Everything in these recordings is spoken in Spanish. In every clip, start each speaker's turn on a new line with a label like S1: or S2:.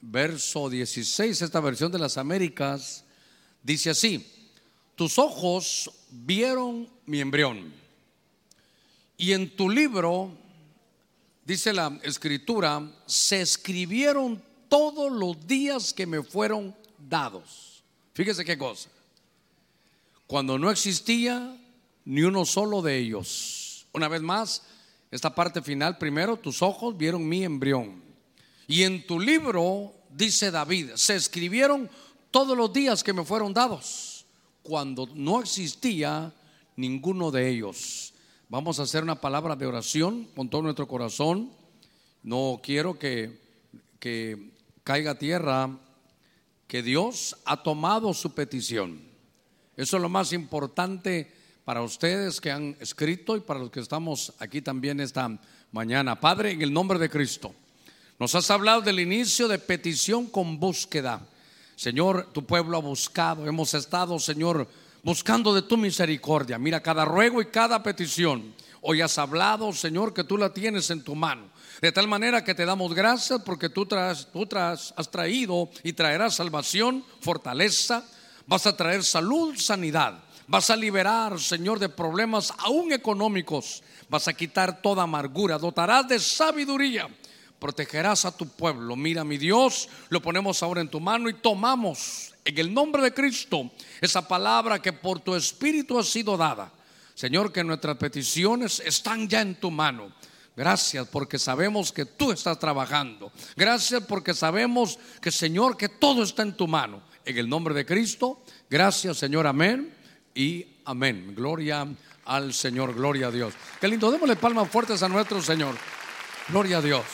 S1: verso 16, esta versión de las Américas, dice así, tus ojos vieron mi embrión y en tu libro, dice la escritura, se escribieron todos los días que me fueron dados. Fíjese qué cosa. Cuando no existía ni uno solo de ellos. Una vez más, esta parte final, primero, tus ojos vieron mi embrión. Y en tu libro, dice David, se escribieron todos los días que me fueron dados, cuando no existía ninguno de ellos. Vamos a hacer una palabra de oración con todo nuestro corazón. No quiero que, que caiga tierra que Dios ha tomado su petición. Eso es lo más importante para ustedes que han escrito y para los que estamos aquí también esta mañana. Padre, en el nombre de Cristo, nos has hablado del inicio de petición con búsqueda. Señor, tu pueblo ha buscado, hemos estado, Señor, buscando de tu misericordia. Mira cada ruego y cada petición. Hoy has hablado, Señor, que tú la tienes en tu mano. De tal manera que te damos gracias porque tú, tú has traído y traerás salvación, fortaleza, vas a traer salud, sanidad. Vas a liberar, Señor, de problemas aún económicos. Vas a quitar toda amargura. Dotarás de sabiduría. Protegerás a tu pueblo. Mira, mi Dios, lo ponemos ahora en tu mano y tomamos en el nombre de Cristo esa palabra que por tu espíritu ha sido dada. Señor, que nuestras peticiones están ya en tu mano. Gracias porque sabemos que tú estás trabajando. Gracias porque sabemos que Señor, que todo está en tu mano. En el nombre de Cristo, gracias Señor, amén y amén. Gloria al Señor, gloria a Dios. Qué lindo, démosle palmas fuertes a nuestro Señor. Gloria a Dios.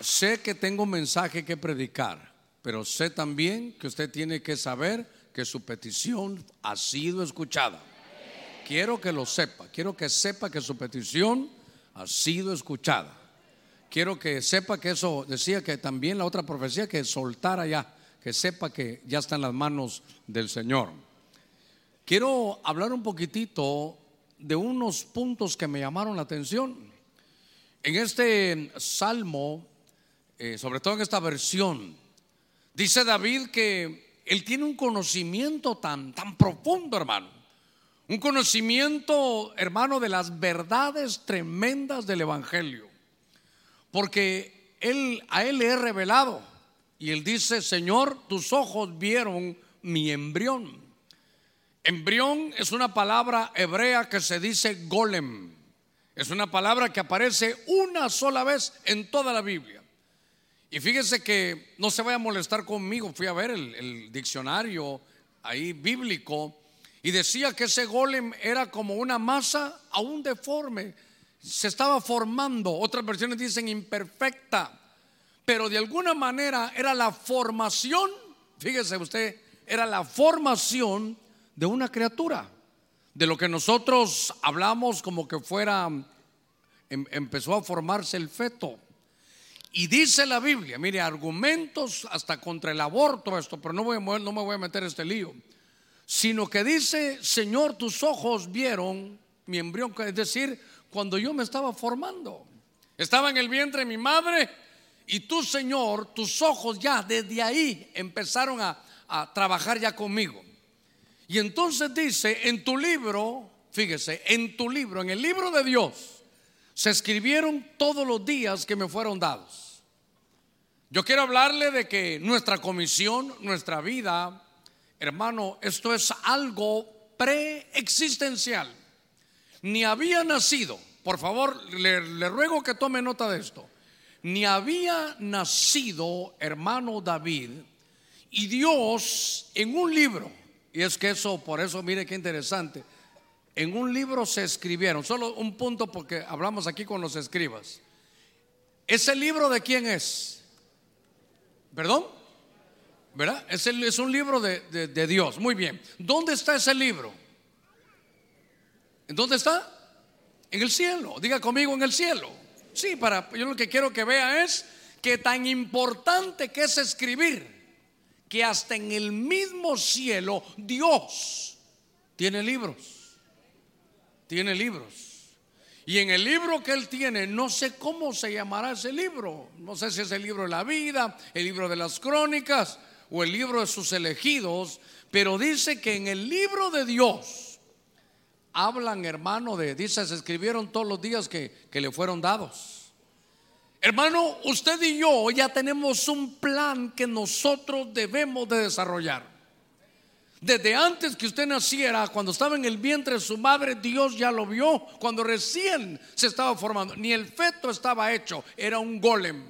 S1: Sé que tengo un mensaje que predicar, pero sé también que usted tiene que saber que su petición ha sido escuchada. Quiero que lo sepa, quiero que sepa que su petición ha sido escuchada. Quiero que sepa que eso decía que también la otra profecía que soltara ya que sepa que ya está en las manos del Señor. Quiero hablar un poquitito de unos puntos que me llamaron la atención. En este salmo, eh, sobre todo en esta versión, dice David que él tiene un conocimiento tan, tan profundo, hermano. Un conocimiento, hermano, de las verdades tremendas del Evangelio. Porque él, a él le he revelado y él dice, Señor, tus ojos vieron mi embrión. Embrión es una palabra hebrea que se dice golem. Es una palabra que aparece una sola vez en toda la Biblia. Y fíjese que no se vaya a molestar conmigo. Fui a ver el, diccionario ahí bíblico y decía que ese golem era como una masa aún deforme. Se estaba formando. Otras versiones dicen imperfecta pero de alguna manera era la formación, fíjese usted, era la formación de una criatura, de lo que nosotros hablamos como que fuera, em, empezó a formarse el feto. Y dice la Biblia, mire, argumentos hasta contra el aborto esto, pero no, voy a, no me voy a meter este lío, sino que dice, Señor, tus ojos vieron mi embrión, es decir, cuando yo me estaba formando. Estaba en el vientre de mi madre y tú, Señor, tus ojos ya desde ahí empezaron a, trabajar ya conmigo. Y entonces dice, en tu libro, fíjese, en tu libro, en el libro de Dios, se escribieron todos los días que me fueron dados. Yo quiero hablarle de que nuestra comisión, nuestra vida, hermano, esto es algo preexistencial. Ni había nacido, por favor, le ruego que tome nota de esto ni había nacido hermano David y Dios en un libro, y es que eso, por eso mire qué interesante, en un libro se escribieron, solo un punto porque hablamos aquí con los escribas. ¿Ese libro de quién es? ¿Perdón? ¿Verdad? Es, es un libro de, de Dios. Muy bien. ¿Dónde está ese libro? ¿En dónde está? En el cielo. Diga conmigo en el cielo. Sí, para yo lo que quiero que vea es que tan importante que es escribir, que hasta en el mismo cielo Dios tiene libros. Tiene libros. Y en el libro que él tiene, no sé cómo se llamará ese libro. No sé si es el libro de la vida, el libro de las crónicas o el libro de sus elegidos. Pero dice que en el libro de Dios hablan, hermano, de, dice, se escribieron todos los días que, que le fueron dados. Hermano, usted y yo ya tenemos un plan que nosotros debemos de desarrollar. Desde antes que usted naciera, cuando estaba en el vientre de su madre, Dios ya lo vio. Cuando recién se estaba formando, ni el feto estaba hecho, era un golem.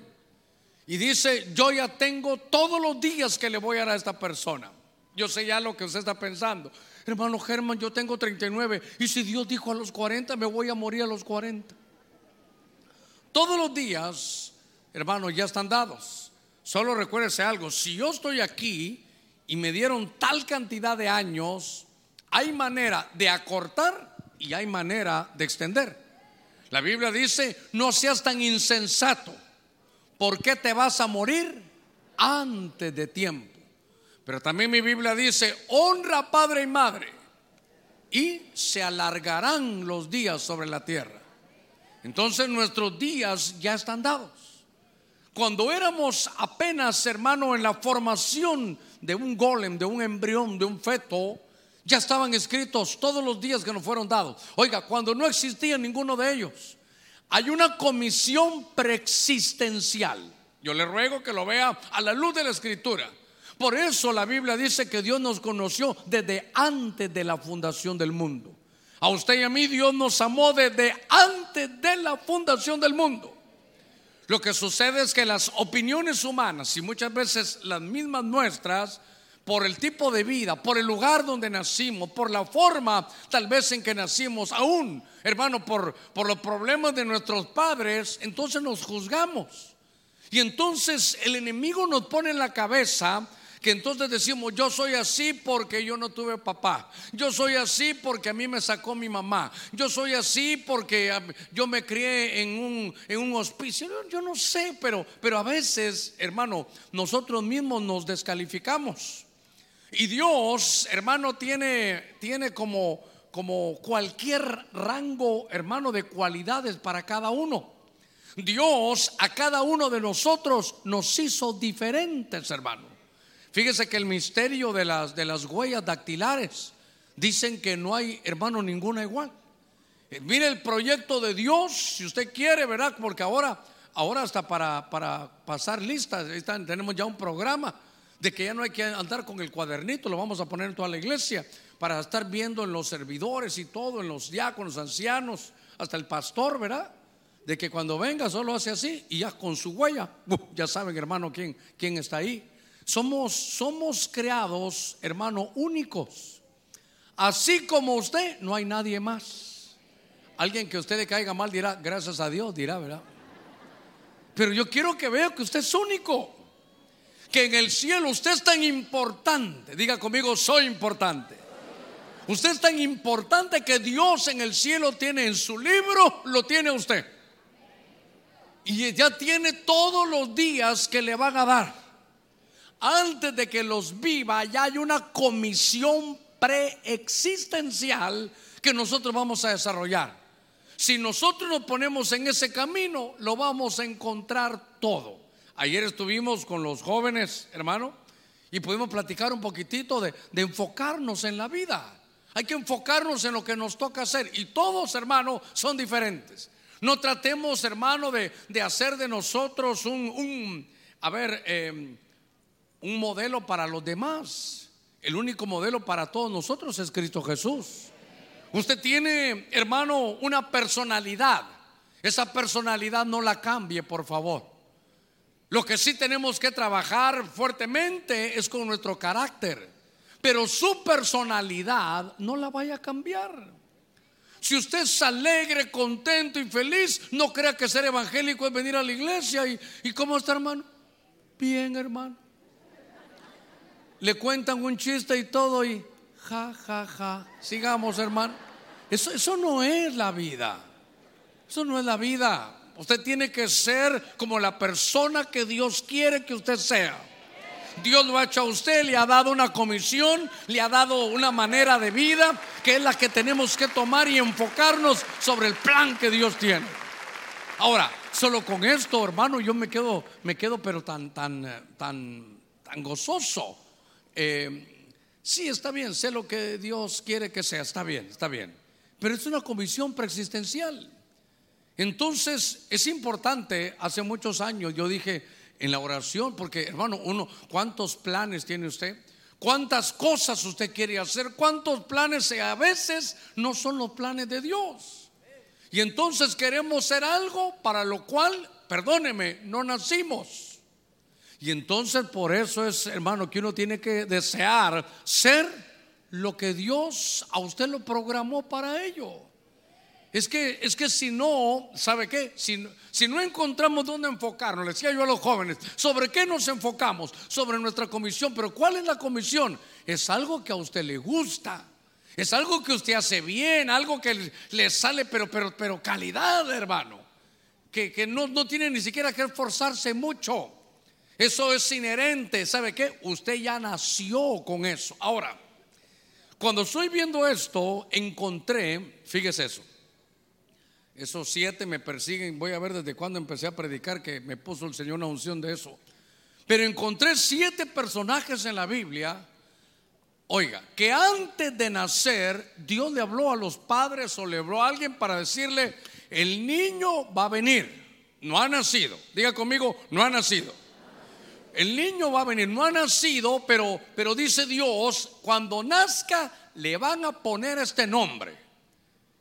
S1: Y dice, yo ya tengo todos los días que le voy a dar a esta persona. Yo sé ya lo que usted está pensando. Hermano Germán, yo tengo 39. Y si Dios dijo a los 40, me voy a morir a los 40. Todos los días, hermano, ya están dados. Solo recuérdese algo, si yo estoy aquí, y me dieron tal cantidad de años, hay manera de acortar y hay manera de extender. La Biblia dice, no seas tan insensato, ¿por qué te vas a morir antes de tiempo? Pero también mi Biblia dice, honra padre y madre y se alargarán los días sobre la tierra. Entonces nuestros días ya están dados. Cuando éramos apenas, hermano, en la formación de un golem, de un embrión, de un feto, ya estaban escritos todos los días que nos fueron dados. Oiga, cuando no existía ninguno de ellos, hay una comisión preexistencial. Yo le ruego que lo vea a la luz de la escritura. Por eso la Biblia dice que Dios nos conoció desde antes de la fundación del mundo. A usted y a mí Dios nos amó desde antes de la fundación del mundo. Lo que sucede es que las opiniones humanas y muchas veces las mismas nuestras, por el tipo de vida, por el lugar donde nacimos, por la forma tal vez en que nacimos, aún, hermano, por, por los problemas de nuestros padres, entonces nos juzgamos. Y entonces el enemigo nos pone en la cabeza que entonces decimos, yo soy así porque yo no tuve papá, yo soy así porque a mí me sacó mi mamá, yo soy así porque yo me crié en un, en un hospicio, yo no sé, pero, pero a veces, hermano, nosotros mismos nos descalificamos. Y Dios, hermano, tiene, tiene como, como cualquier rango, hermano, de cualidades para cada uno. Dios a cada uno de nosotros nos hizo diferentes, hermano. Fíjese que el misterio de las, de las huellas dactilares dicen que no hay, hermano, ninguna igual. Eh, mire el proyecto de Dios, si usted quiere, ¿verdad? Porque ahora, ahora hasta para, para pasar listas, tenemos ya un programa de que ya no hay que andar con el cuadernito, lo vamos a poner en toda la iglesia para estar viendo en los servidores y todo, en los diáconos, ancianos, hasta el pastor, ¿verdad? De que cuando venga solo hace así y ya con su huella, ya saben, hermano, quién, quién está ahí. Somos, somos creados, hermano, únicos. Así como usted, no hay nadie más. Alguien que a usted le caiga mal dirá, gracias a Dios, dirá, ¿verdad? Pero yo quiero que vea que usted es único. Que en el cielo usted es tan importante. Diga conmigo, soy importante. Usted es tan importante que Dios en el cielo tiene en su libro, lo tiene usted. Y ya tiene todos los días que le van a dar antes de que los viva, ya hay una comisión preexistencial que nosotros vamos a desarrollar. Si nosotros nos ponemos en ese camino, lo vamos a encontrar todo. Ayer estuvimos con los jóvenes, hermano, y pudimos platicar un poquitito de, enfocarnos en la vida. Hay que enfocarnos en lo que nos toca hacer. Y todos, hermano, son diferentes. No tratemos, hermano, de, hacer de nosotros un, a ver, eh, un modelo para los demás. El único modelo para todos nosotros es Cristo Jesús. Usted tiene, hermano, una personalidad. Esa personalidad no la cambie, por favor. Lo que sí tenemos que trabajar fuertemente es con nuestro carácter. Pero su personalidad no la vaya a cambiar. Si usted es alegre, contento y feliz, no crea que ser evangélico es venir a la iglesia. ¿Y, cómo está, hermano? Bien, hermano le cuentan un chiste y todo y ja, ja, ja. Sigamos, hermano. Eso, no es la vida. Eso no es la vida. Usted tiene que ser como la persona que Dios quiere que usted sea. Dios lo ha hecho a usted, le ha dado una comisión, le ha dado una manera de vida que es la que tenemos que tomar y enfocarnos sobre el plan que Dios tiene. Ahora, solo con esto, hermano, yo me quedo, me quedo, pero tan, tan, tan, tan gozoso. Eh, sí, está bien, sé lo que Dios quiere que sea, está bien, está bien. Pero es una comisión preexistencial. Entonces, es importante, hace muchos años yo dije en la oración, porque hermano, uno, ¿cuántos planes tiene usted? ¿Cuántas cosas usted quiere hacer? ¿Cuántos planes a veces no son los planes de Dios? Y entonces queremos ser algo para lo cual, perdóneme, no nacimos. Y entonces por eso es, hermano, que uno tiene que desear ser lo que Dios a usted lo programó para ello. Es que, es que si no, ¿sabe qué? Si, si no encontramos dónde enfocarnos, le decía yo a los jóvenes, ¿sobre qué nos enfocamos? Sobre nuestra comisión. Pero ¿cuál es la comisión? Es algo que a usted le gusta. Es algo que usted hace bien, algo que le sale, pero, pero, pero calidad, hermano. Que, que no, no tiene ni siquiera que esforzarse mucho. Eso es inherente. ¿Sabe qué? Usted ya nació con eso. Ahora, cuando estoy viendo esto, encontré, fíjese eso. Esos siete me persiguen. Voy a ver desde cuándo empecé a predicar que me puso el Señor una unción de eso. Pero encontré siete personajes en la Biblia. Oiga, que antes de nacer Dios le habló a los padres o le habló a alguien para decirle, el niño va a venir. No ha nacido. Diga conmigo, no ha nacido. El niño va a venir, no ha nacido, pero, pero dice Dios, cuando nazca le van a poner este nombre.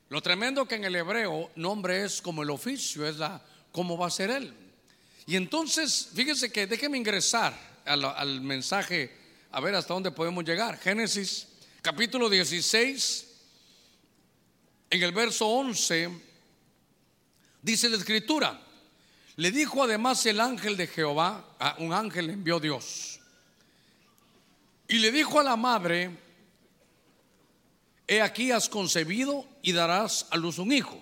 S1: Lo tremendo que en el hebreo nombre es como el oficio, es la cómo va a ser él. Y entonces, fíjese que déjeme ingresar al, al mensaje, a ver hasta dónde podemos llegar. Génesis capítulo 16, en el verso 11, dice la escritura, le dijo además el ángel de Jehová, a un ángel envió Dios, y le dijo a la madre, he aquí has concebido y darás a luz un hijo.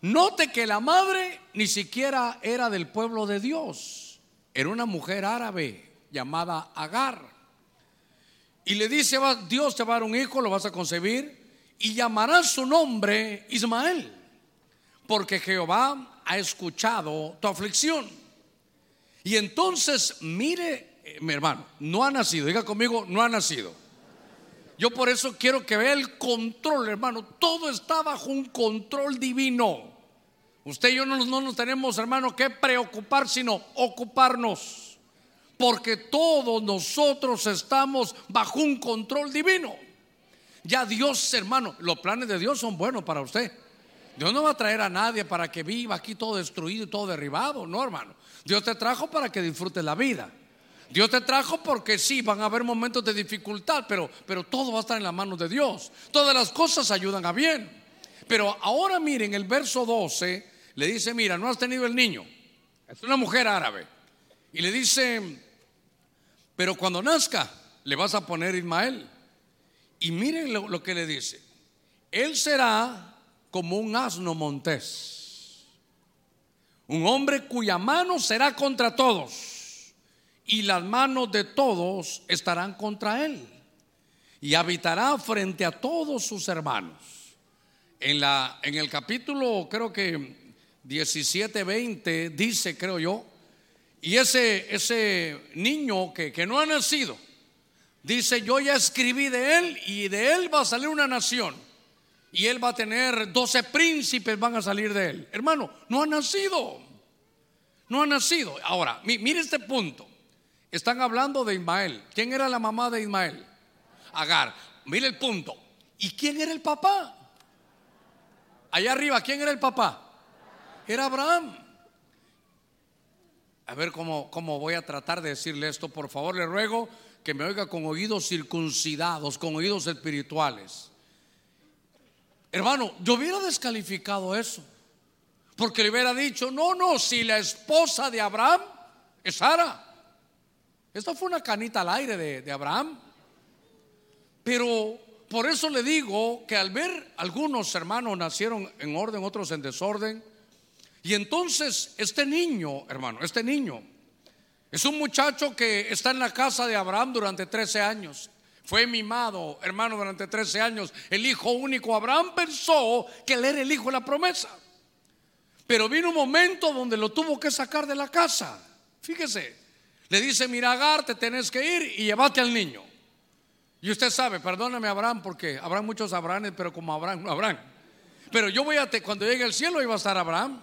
S1: Note que la madre ni siquiera era del pueblo de Dios, era una mujer árabe llamada Agar. Y le dice, Dios te va a dar un hijo, lo vas a concebir y llamarás su nombre Ismael, porque Jehová ha escuchado tu aflicción. Y entonces, mire, eh, mi hermano, no ha nacido, diga conmigo, no ha nacido. Yo por eso quiero que vea el control, hermano. Todo está bajo un control divino. Usted y yo no, nos tenemos, hermano, que preocupar, sino ocuparnos. Porque todos nosotros estamos bajo un control divino. Ya Dios, hermano, los planes de Dios son buenos para usted. Dios no va a traer a nadie para que viva aquí todo destruido y todo derribado, no, hermano. Dios te trajo para que disfrute la vida. Dios te trajo porque sí, van a haber momentos de dificultad, pero, pero todo va a estar en las manos de Dios. Todas las cosas ayudan a bien. Pero ahora miren, el verso 12 le dice, mira, no has tenido el niño. Es una mujer árabe. Y le dice, pero cuando nazca, le vas a poner Ismael. Y miren lo que le dice. Él será como un asno montés. Un hombre cuya mano será contra todos y las manos de todos estarán contra él y habitará frente a todos sus hermanos. En, la, en el capítulo creo que 17, 20 dice, creo yo, y ese, ese niño que, que no ha nacido, dice, yo ya escribí de él y de él va a salir una nación. Y él va a tener 12 príncipes, van a salir de él. Hermano, no ha nacido. No ha nacido. Ahora, mire este punto. Están hablando de Ismael. ¿Quién era la mamá de Ismael? Agar. Mire el punto. ¿Y quién era el papá? Allá arriba, ¿quién era el papá? Era Abraham. A ver cómo, cómo voy a tratar de decirle esto. Por favor, le ruego que me oiga con oídos circuncidados, con oídos espirituales. Hermano, yo hubiera descalificado eso. Porque le hubiera dicho, no, no, si la esposa de Abraham es Sara. Esto fue una canita al aire de, Abraham. Pero por eso le digo que al ver algunos hermanos nacieron en orden, otros en desorden. Y entonces este niño, hermano, este niño, Es un muchacho que está en la casa de Abraham durante 13 años. Fue mimado, hermano, durante 13 años. El hijo único. Abraham pensó que él era el hijo de la promesa. Pero vino un momento donde lo tuvo que sacar de la casa. Fíjese, le dice, mira Agar, te tenés que ir y llévate al niño. Y usted sabe, perdóname Abraham, porque habrá muchos Abrahames, pero como Abraham no Abraham. Pero yo voy a, cuando llegue al cielo iba a estar Abraham.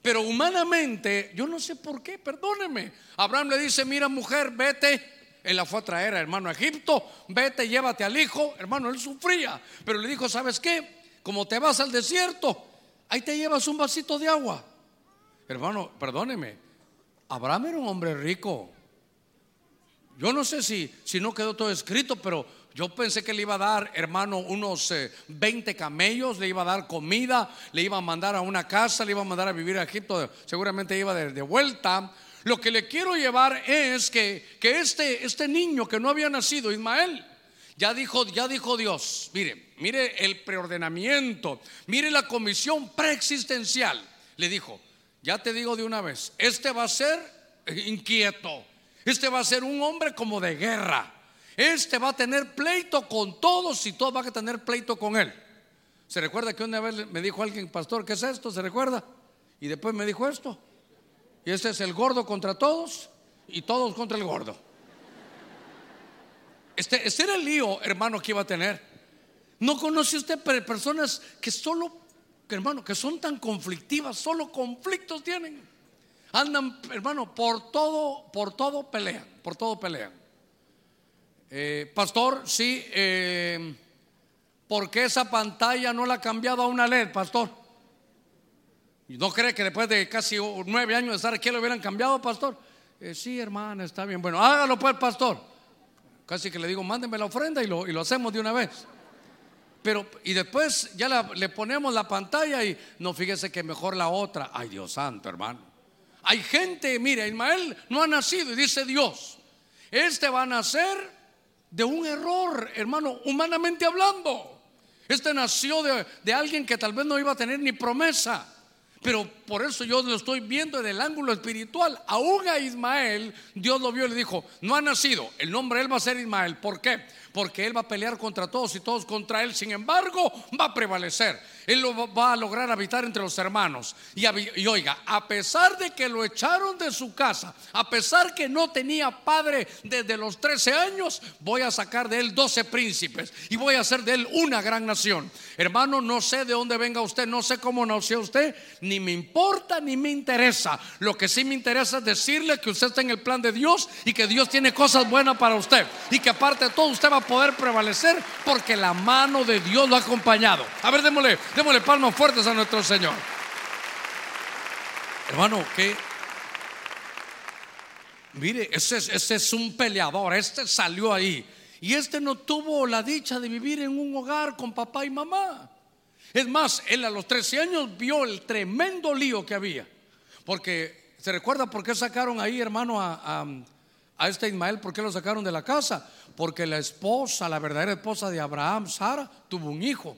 S1: Pero humanamente, yo no sé por qué, perdóneme. Abraham le dice, mira mujer, vete. Él la fue a traer, hermano, a Egipto. Vete, llévate al hijo. Hermano, él sufría. Pero le dijo, ¿sabes qué? Como te vas al desierto, ahí te llevas un vasito de agua. Hermano, perdóneme. Abraham era un hombre rico. Yo no sé si, si no quedó todo escrito, pero yo pensé que le iba a dar, hermano, unos 20 eh, camellos, le iba a dar comida, le iba a mandar a una casa, le iba a mandar a vivir a Egipto, seguramente iba de, vuelta. Lo que le quiero llevar es que, que este, este niño que no había nacido, Ismael, ya dijo, ya dijo Dios, mire, mire el preordenamiento, mire la comisión preexistencial. Le dijo, ya te digo de una vez, este va a ser inquieto, este va a ser un hombre como de guerra. Este va a tener pleito con todos y todos van a tener pleito con él. ¿Se recuerda que una vez me dijo alguien, pastor, ¿qué es esto? ¿Se recuerda? Y después me dijo esto. Y este es el gordo contra todos y todos contra el gordo. Este, este era el lío, hermano, que iba a tener. ¿No conoce usted personas que solo, hermano, que son tan conflictivas, solo conflictos tienen? Andan, hermano, por todo, por todo pelean, por todo pelean. Eh, pastor, sí, eh, ¿por qué esa pantalla no la ha cambiado a una LED, pastor? ¿No cree que después de casi nueve años de estar aquí lo hubieran cambiado, pastor? Eh, sí, hermana, está bien. Bueno, hágalo pues, pastor. Casi que le digo, mándenme la ofrenda y lo, hacemos de una vez. Pero, y después ya le ponemos la pantalla y no fíjese que mejor la otra. Ay, Dios santo, hermano. Hay gente, mire, Ismael no ha nacido y dice Dios, este va a nacer de un error, hermano, humanamente hablando. Este nació de, alguien que tal vez no iba a tener ni promesa. Pero por eso yo lo estoy viendo en el ángulo espiritual. Aún a Ismael, Dios lo vio y le dijo, no ha nacido, el nombre de él va a ser Ismael. ¿Por qué? Porque él va a pelear contra todos y todos contra él. Sin embargo, va a prevalecer. Él lo va a lograr habitar entre los hermanos. Y, y oiga, a pesar de que lo echaron de su casa, a pesar que no tenía padre desde los 13 años, voy a sacar de él 12 príncipes y voy a hacer de él una gran nación. Hermano, no sé de dónde venga usted, no sé cómo nació usted, ni me importa ni me interesa. Lo que sí me interesa es decirle que usted está en el plan de Dios y que Dios tiene cosas buenas para usted. Y que aparte de todo usted va a poder prevalecer porque la mano de Dios lo ha acompañado. A ver, démosle, démosle palmas fuertes a nuestro Señor. Hermano, que mire, ese es un peleador, este salió ahí. Y este no tuvo la dicha de vivir en un hogar con papá y mamá. Es más, él a los 13 años vio el tremendo lío que había. Porque, ¿se recuerda por qué sacaron ahí, hermano, a, este Ismael? ¿Por qué lo sacaron de la casa? Porque la esposa, la verdadera esposa de Abraham, Sara, tuvo un hijo.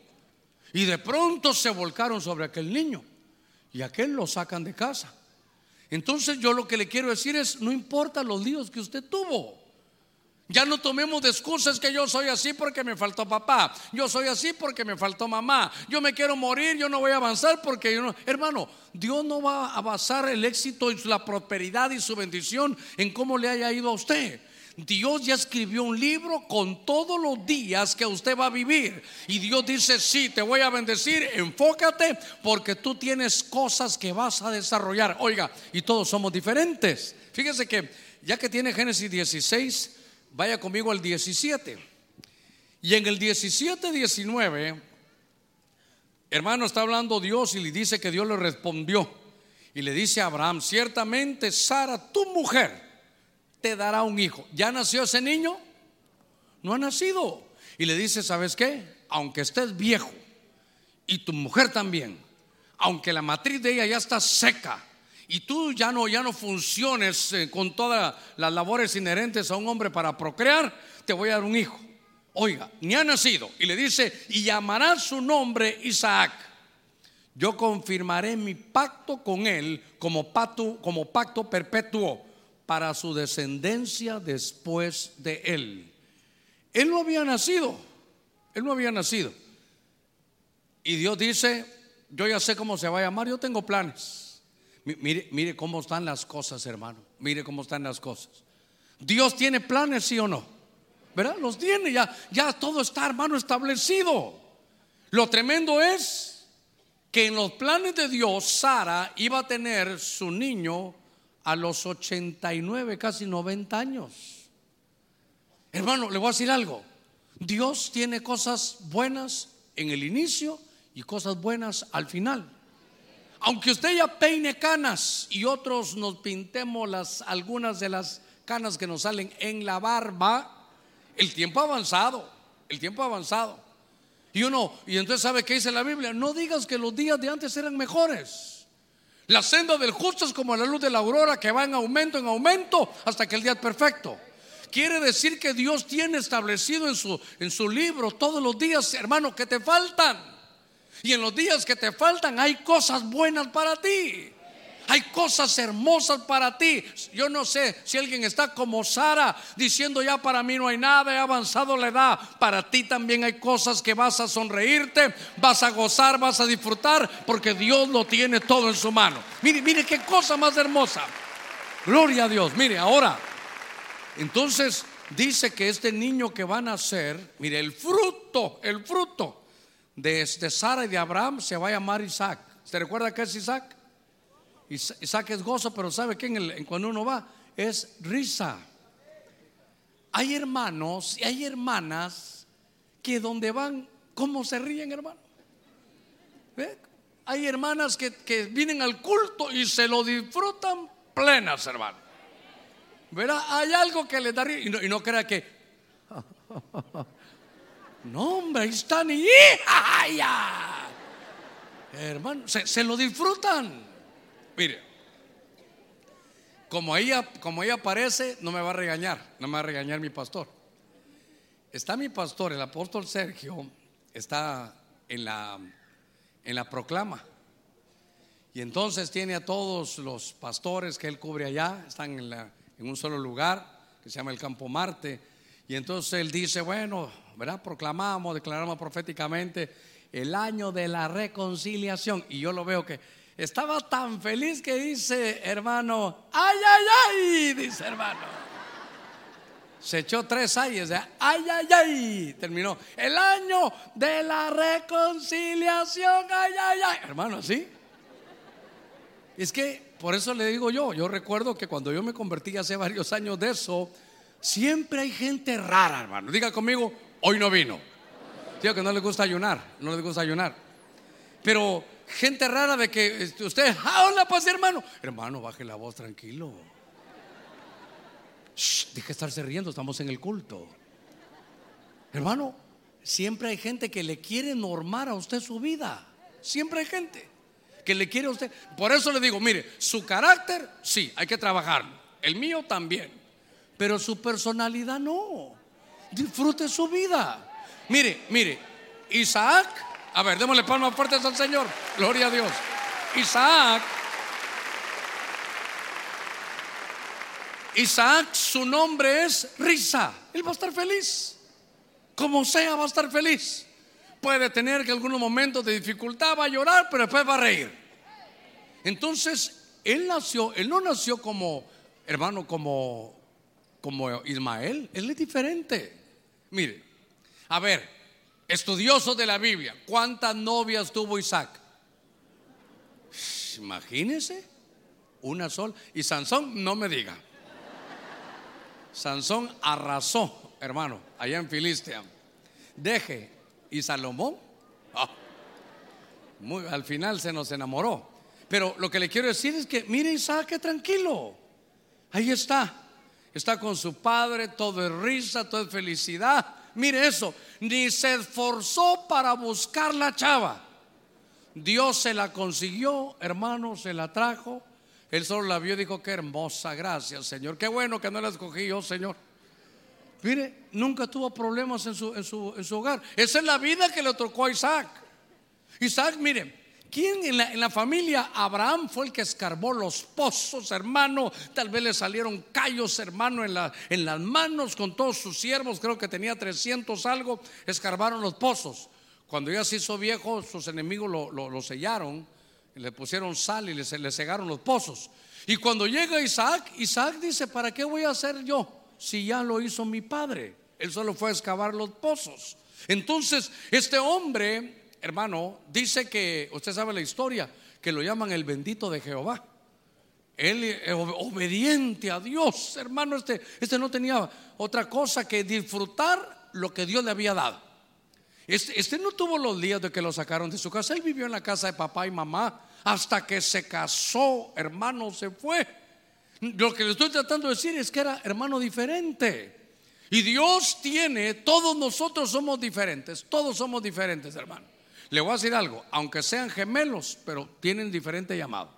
S1: Y de pronto se volcaron sobre aquel niño. Y aquel lo sacan de casa. Entonces yo lo que le quiero decir es, no importa los líos que usted tuvo. Ya no tomemos de excusas que yo soy así porque me faltó papá. Yo soy así porque me faltó mamá. Yo me quiero morir, yo no voy a avanzar porque yo no. Hermano, Dios no va a basar el éxito y la prosperidad y su bendición en cómo le haya ido a usted. Dios ya escribió un libro con todos los días que usted va a vivir. Y Dios dice, sí, te voy a bendecir, enfócate porque tú tienes cosas que vas a desarrollar. Oiga, y todos somos diferentes. Fíjese que ya que tiene Génesis 16, Vaya conmigo al 17. Y en el 17, 19, hermano, está hablando Dios y le dice que Dios le respondió. Y le dice a Abraham, ciertamente Sara, tu mujer, te dará un hijo. ¿Ya nació ese niño? No ha nacido. Y le dice, ¿sabes qué? Aunque estés viejo y tu mujer también, aunque la matriz de ella ya está seca, y tú ya no, ya no funciones eh, con todas las labores inherentes a un hombre para procrear, te voy a dar un hijo. Oiga, ni ha nacido. Y le dice, y llamará su nombre Isaac. Yo confirmaré mi pacto con él como pacto, como pacto perpetuo para su descendencia después de él. Él no había nacido, él no había nacido. Y Dios dice, yo ya sé cómo se va a llamar, yo tengo planes. Mire, mire cómo están las cosas, hermano. Mire cómo están las cosas. Dios tiene planes, sí o no. ¿Verdad? Los tiene, ya, ya todo está, hermano, establecido. Lo tremendo es que en los planes de Dios, Sara iba a tener su niño a los 89, casi 90 años. Hermano, le voy a decir algo. Dios tiene cosas buenas en el inicio y cosas buenas al final. Aunque usted ya peine canas y otros nos pintemos las algunas de las canas que nos salen en la barba, el tiempo ha avanzado, el tiempo ha avanzado. Y uno, y entonces sabe qué dice la Biblia, no digas que los días de antes eran mejores. La senda del justo es como la luz de la aurora que va en aumento, en aumento, hasta que el día es perfecto. Quiere decir que Dios tiene establecido en su, en su libro todos los días, hermano, que te faltan. Y en los días que te faltan hay cosas buenas para ti. Hay cosas hermosas para ti. Yo no sé si alguien está como Sara diciendo ya para mí no hay nada, he avanzado la edad. Para ti también hay cosas que vas a sonreírte, vas a gozar, vas a disfrutar, porque Dios lo tiene todo en su mano. Mire, mire qué cosa más hermosa. Gloria a Dios. Mire, ahora, entonces dice que este niño que va a nacer, mire, el fruto, el fruto de, este Sara y de Abraham se va a llamar Isaac. ¿Se recuerda qué es Isaac? Isaac es gozo, pero ¿sabe qué? En cuando uno va es risa. Hay hermanos y hay hermanas que donde van, ¿cómo se ríen, hermano? Hay hermanas que, vienen al culto y se lo disfrutan plenas, hermano. ¿Verdad? Hay algo que les da risa y no, crea que. No, hombre, ahí están y. Hermano, se lo disfrutan. Mire, como ella, como ella aparece, no me va a regañar, no me va a regañar mi pastor. Está mi pastor, el apóstol Sergio, está en la, en la proclama. Y entonces tiene a todos los pastores que él cubre allá, están en, la, en un solo lugar, que se llama el Campo Marte. Y entonces él dice, bueno, ¿verdad? Proclamamos, declaramos proféticamente el año de la reconciliación. Y yo lo veo que estaba tan feliz que dice, hermano, ay, ay, ay, dice hermano. Se echó tres ayes, ay, ay, ay, terminó. El año de la reconciliación, ay, ay, ay. Hermano, ¿sí? Es que por eso le digo yo, yo recuerdo que cuando yo me convertí hace varios años de eso, siempre hay gente rara, hermano. Diga conmigo, hoy no vino. Digo que no le gusta ayunar, no le gusta ayunar. Pero gente rara de que este, usted, ah, hola, pues hermano. Hermano, baje la voz tranquilo. Shh, deje estarse riendo, estamos en el culto. Hermano, siempre hay gente que le quiere normar a usted su vida. Siempre hay gente que le quiere a usted. Por eso le digo, mire, su carácter, sí, hay que trabajarlo. El mío también. Pero su personalidad no. Disfrute su vida. Mire, mire, Isaac a ver, démosle palmas fuertes al Señor. Gloria a Dios. Isaac. Isaac, su nombre es risa. Él va a estar feliz. Como sea, va a estar feliz. Puede tener que algunos momentos de dificultad va a llorar, pero después va a reír. Entonces, él nació, él no nació como, hermano, como, como Ismael. Él es diferente. Mire, a ver, estudioso de la Biblia, ¿cuántas novias tuvo Isaac? Imagínese, una sola. Y Sansón, no me diga. Sansón arrasó, hermano, allá en Filistea. Deje. ¿Y Salomón? Ah, muy, al final se nos enamoró. Pero lo que le quiero decir es que, mire Isaac, que tranquilo. Ahí está. Está con su padre, todo es risa, todo es felicidad mire eso, ni se esforzó para buscar la chava. Dios se la consiguió, hermano, se la trajo. Él solo la vio y dijo, qué hermosa, gracias Señor. Qué bueno que no la escogí yo, Señor. Mire, nunca tuvo problemas en su, en su, en su hogar. Esa es la vida que le tocó a Isaac. Isaac, mire, ¿quién en la, familia Abraham fue el que escarbó los pozos, hermano? Tal vez le salieron callos, hermano, en, la, en las manos con todos sus siervos, creo que tenía 300 algo, escarbaron los pozos. Cuando ya se hizo viejo, sus enemigos lo sellaron, le pusieron sal y le, le cegaron los pozos. Y cuando llega Isaac, Isaac dice, ¿para qué voy a hacer yo si ya lo hizo mi padre? Él solo fue a excavar los pozos. Entonces, este hombre, hermano, dice que, usted sabe la historia, que lo llaman el bendito de Jehová. Él eh, ob- obediente a Dios, hermano, este, este no tenía otra cosa que disfrutar lo que Dios le había dado. Este, este no tuvo los días de que lo sacaron de su casa. Él vivió en la casa de papá y mamá hasta que se casó, hermano, se fue. Lo que le estoy tratando de decir es que era hermano diferente. Y Dios tiene, todos nosotros somos diferentes, todos somos diferentes, hermano. Le voy a decir algo, aunque sean gemelos, pero tienen diferente llamado.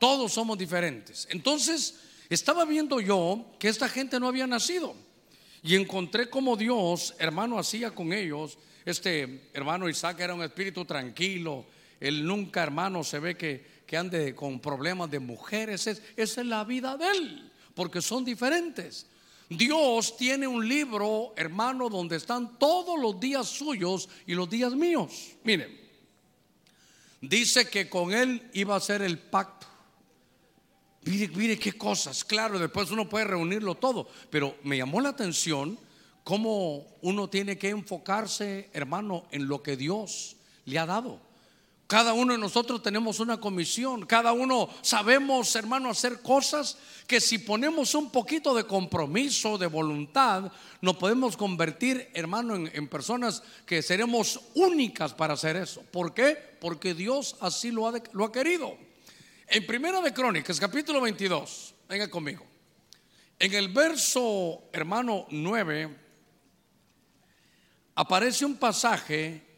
S1: Todos somos diferentes. Entonces, estaba viendo yo que esta gente no había nacido. Y encontré como Dios, hermano, hacía con ellos. Este hermano Isaac era un espíritu tranquilo. Él nunca, hermano, se ve que, que ande con problemas de mujeres. Es- esa es la vida de él, porque son diferentes. Dios tiene un libro, hermano, donde están todos los días suyos y los días míos. Miren, dice que con él iba a ser el pacto. Mire, mire qué cosas. Claro, después uno puede reunirlo todo, pero me llamó la atención cómo uno tiene que enfocarse, hermano, en lo que Dios le ha dado. Cada uno de nosotros tenemos una comisión, cada uno sabemos, hermano, hacer cosas que si ponemos un poquito de compromiso, de voluntad, nos podemos convertir, hermano, en, personas que seremos únicas para hacer eso. ¿Por qué? Porque Dios así lo ha, lo ha querido. En Primera de Crónicas, capítulo 22, venga conmigo. En el verso, hermano 9, aparece un pasaje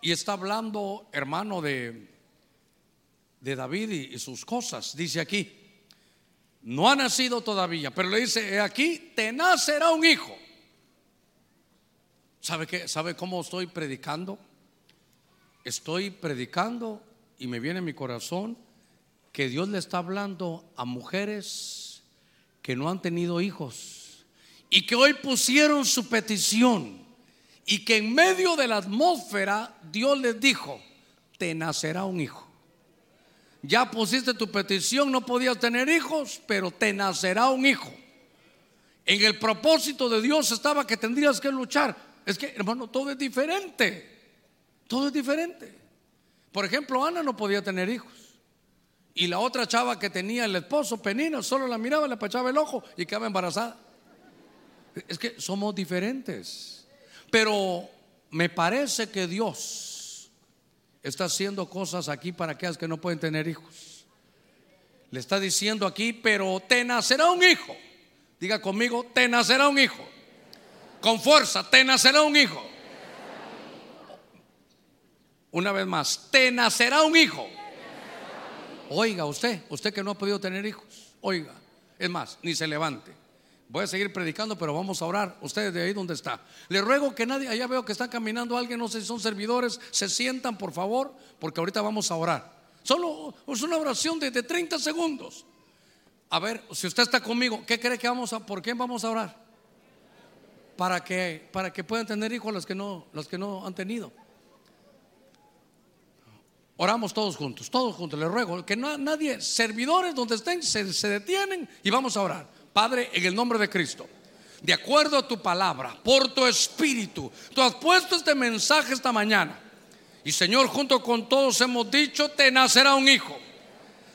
S1: y está hablando, hermano, de, de David y, sus cosas. Dice aquí, no ha nacido todavía, pero le dice, "He aquí, te nacerá un hijo. ¿Sabe qué? ¿Sabe cómo estoy predicando? Estoy predicando y me viene en mi corazón que Dios le está hablando a mujeres que no han tenido hijos y que hoy pusieron su petición y que en medio de la atmósfera Dios les dijo, te nacerá un hijo. Ya pusiste tu petición, no podías tener hijos, pero te nacerá un hijo. En el propósito de Dios estaba que tendrías que luchar. Es que, hermano, todo es diferente. Todo es diferente. Por ejemplo, Ana no podía tener hijos. Y la otra chava que tenía el esposo, Penina, solo la miraba, le pachaba el ojo y quedaba embarazada. Es que somos diferentes. Pero me parece que Dios está haciendo cosas aquí para aquellas que no pueden tener hijos. Le está diciendo aquí, pero te nacerá un hijo. Diga conmigo, te nacerá un hijo. Con fuerza, te nacerá un hijo. Una vez más, te nacerá un hijo. Oiga usted, usted que no ha podido tener hijos, oiga, es más, ni se levante. Voy a seguir predicando, pero vamos a orar. Ustedes de ahí donde está. Le ruego que nadie, allá veo que está caminando alguien, no sé si son servidores, se sientan por favor, porque ahorita vamos a orar. Solo es una oración de, de 30 segundos. A ver, si usted está conmigo, ¿qué cree que vamos a, por qué vamos a orar? Para que, para que puedan tener hijos los que no, los que no han tenido. Oramos todos juntos, todos juntos. Le ruego que no, nadie, servidores donde estén, se detienen y vamos a orar. Padre, en el nombre de Cristo, de acuerdo a tu palabra, por tu espíritu, tú has puesto este mensaje esta mañana. Y Señor, junto con todos hemos dicho, te nacerá un hijo.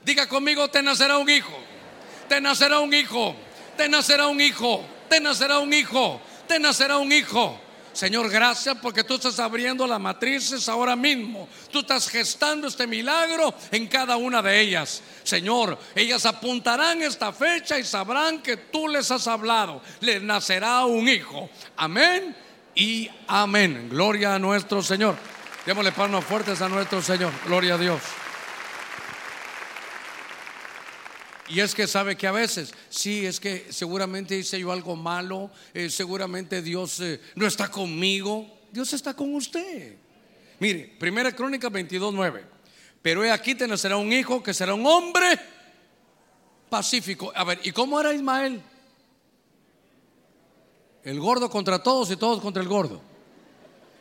S1: Diga conmigo, te nacerá un hijo. Te nacerá un hijo. Te nacerá un hijo. Te nacerá un hijo. Te nacerá un hijo. Señor, gracias porque tú estás abriendo las matrices ahora mismo. Tú estás gestando este milagro en cada una de ellas. Señor, ellas apuntarán esta fecha y sabrán que tú les has hablado. Les nacerá un hijo. Amén y amén. Gloria a nuestro Señor. Démosle palmas fuertes a nuestro Señor. Gloria a Dios. Y es que sabe que a veces, sí, es que seguramente hice yo algo malo, eh, seguramente Dios eh, no está conmigo, Dios está con usted. Mire, primera crónica 22, 9. Pero he aquí te nacerá un hijo que será un hombre pacífico. A ver, ¿y cómo era Ismael? El gordo contra todos y todos contra el gordo.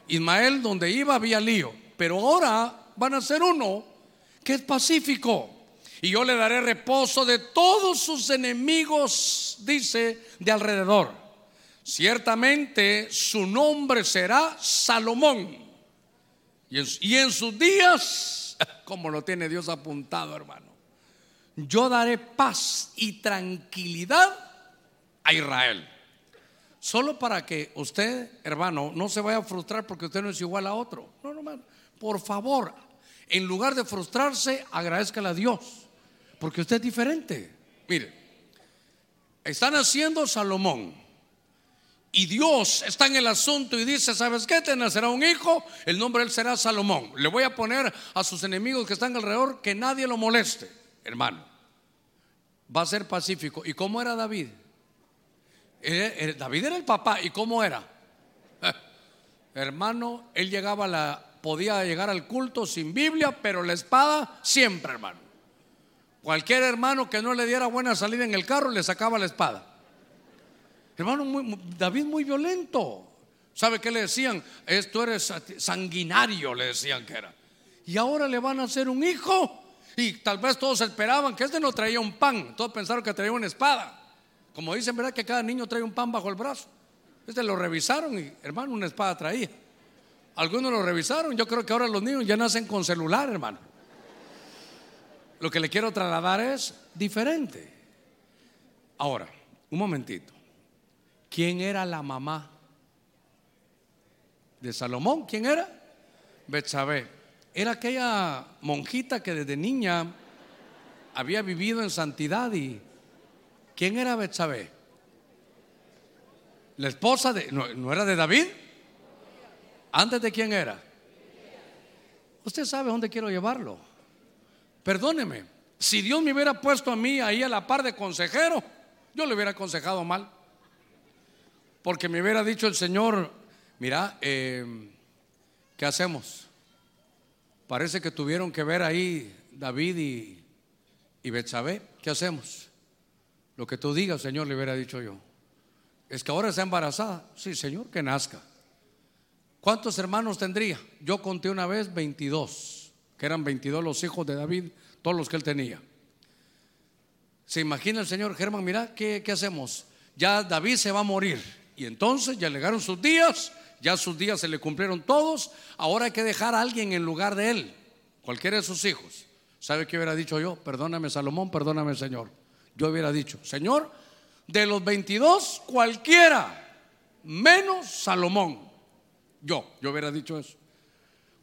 S1: Ismael donde iba había lío, pero ahora van a ser uno que es pacífico. Y yo le daré reposo de todos sus enemigos, dice, de alrededor. Ciertamente su nombre será Salomón. Y en, sus días, como lo tiene Dios apuntado, hermano, yo daré paz y tranquilidad a Israel. Solo para que usted, hermano, no se vaya a frustrar porque usted no es igual a otro. No, no, hermano. Por favor, en lugar de frustrarse, agradezcale a Dios. Porque usted es diferente. Mire, están haciendo Salomón. Y Dios está en el asunto y dice, ¿sabes qué? Te nacerá un hijo, el nombre de él será Salomón. Le voy a poner a sus enemigos que están alrededor que nadie lo moleste, hermano. Va a ser pacífico. ¿Y cómo era David? David era el papá. ¿Y cómo era? hermano, él llegaba podía llegar al culto sin Biblia, pero la espada siempre, hermano. Cualquier hermano que no le diera buena salida en el carro le sacaba la espada. Hermano, David muy violento. ¿Sabe qué le decían? Esto eres sanguinario, le decían que era. Y ahora le van a hacer un hijo. Y tal vez todos esperaban que este no traía un pan. Todos pensaron que traía una espada. Como dicen, ¿verdad? Que cada niño trae un pan bajo el brazo. Este lo revisaron y, hermano, una espada traía. Algunos lo revisaron. Yo creo que ahora los niños ya nacen con celular, hermano. Lo que le quiero trasladar es diferente. Ahora, un momentito. ¿Quién era la mamá de Salomón? ¿Quién era? Betsabé. Era aquella monjita que desde niña había vivido en santidad y ¿quién era Betsabé? La esposa de ¿no, era de David? ¿Antes de quién era? Usted sabe dónde quiero llevarlo. Perdóneme, si Dios me hubiera puesto a mí ahí a la par de consejero, yo le hubiera aconsejado mal. Porque me hubiera dicho el Señor, mira, eh, ¿qué hacemos? Parece que tuvieron que ver ahí David y, y Betsabé. ¿Qué hacemos? Lo que tú digas, Señor, le hubiera dicho yo. Es que ahora está embarazada. Sí, Señor, que nazca. ¿Cuántos hermanos tendría? Yo conté una vez 22, eran 22 los hijos de David, todos los que él tenía. ¿Se imagina el Señor Germán? Mira, ¿qué, ¿qué, hacemos? Ya David se va a morir. Y entonces ya llegaron sus días, ya sus días se le cumplieron todos. Ahora hay que dejar a alguien en lugar de él, cualquiera de sus hijos. ¿Sabe qué hubiera dicho yo? Perdóname Salomón, perdóname Señor. Yo hubiera dicho, Señor, de los 22, cualquiera, menos Salomón. Yo, yo hubiera dicho eso.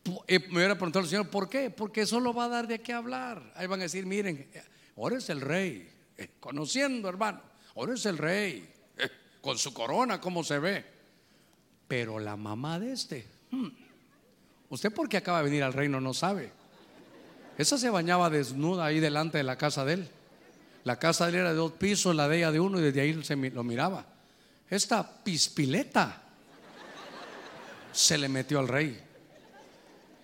S1: Me hubiera preguntado al Señor, ¿por qué? Porque eso lo va a dar de qué hablar. Ahí van a decir, miren, ahora es el rey, eh, conociendo hermano, ahora es el rey, eh, con su corona, ¿cómo se ve? Pero la mamá de este, hmm, usted porque acaba de venir al reino no sabe. Esa se bañaba desnuda ahí delante de la casa de él. La casa de él era de dos pisos, la de ella de uno, y desde ahí se lo miraba. Esta pispileta se le metió al rey.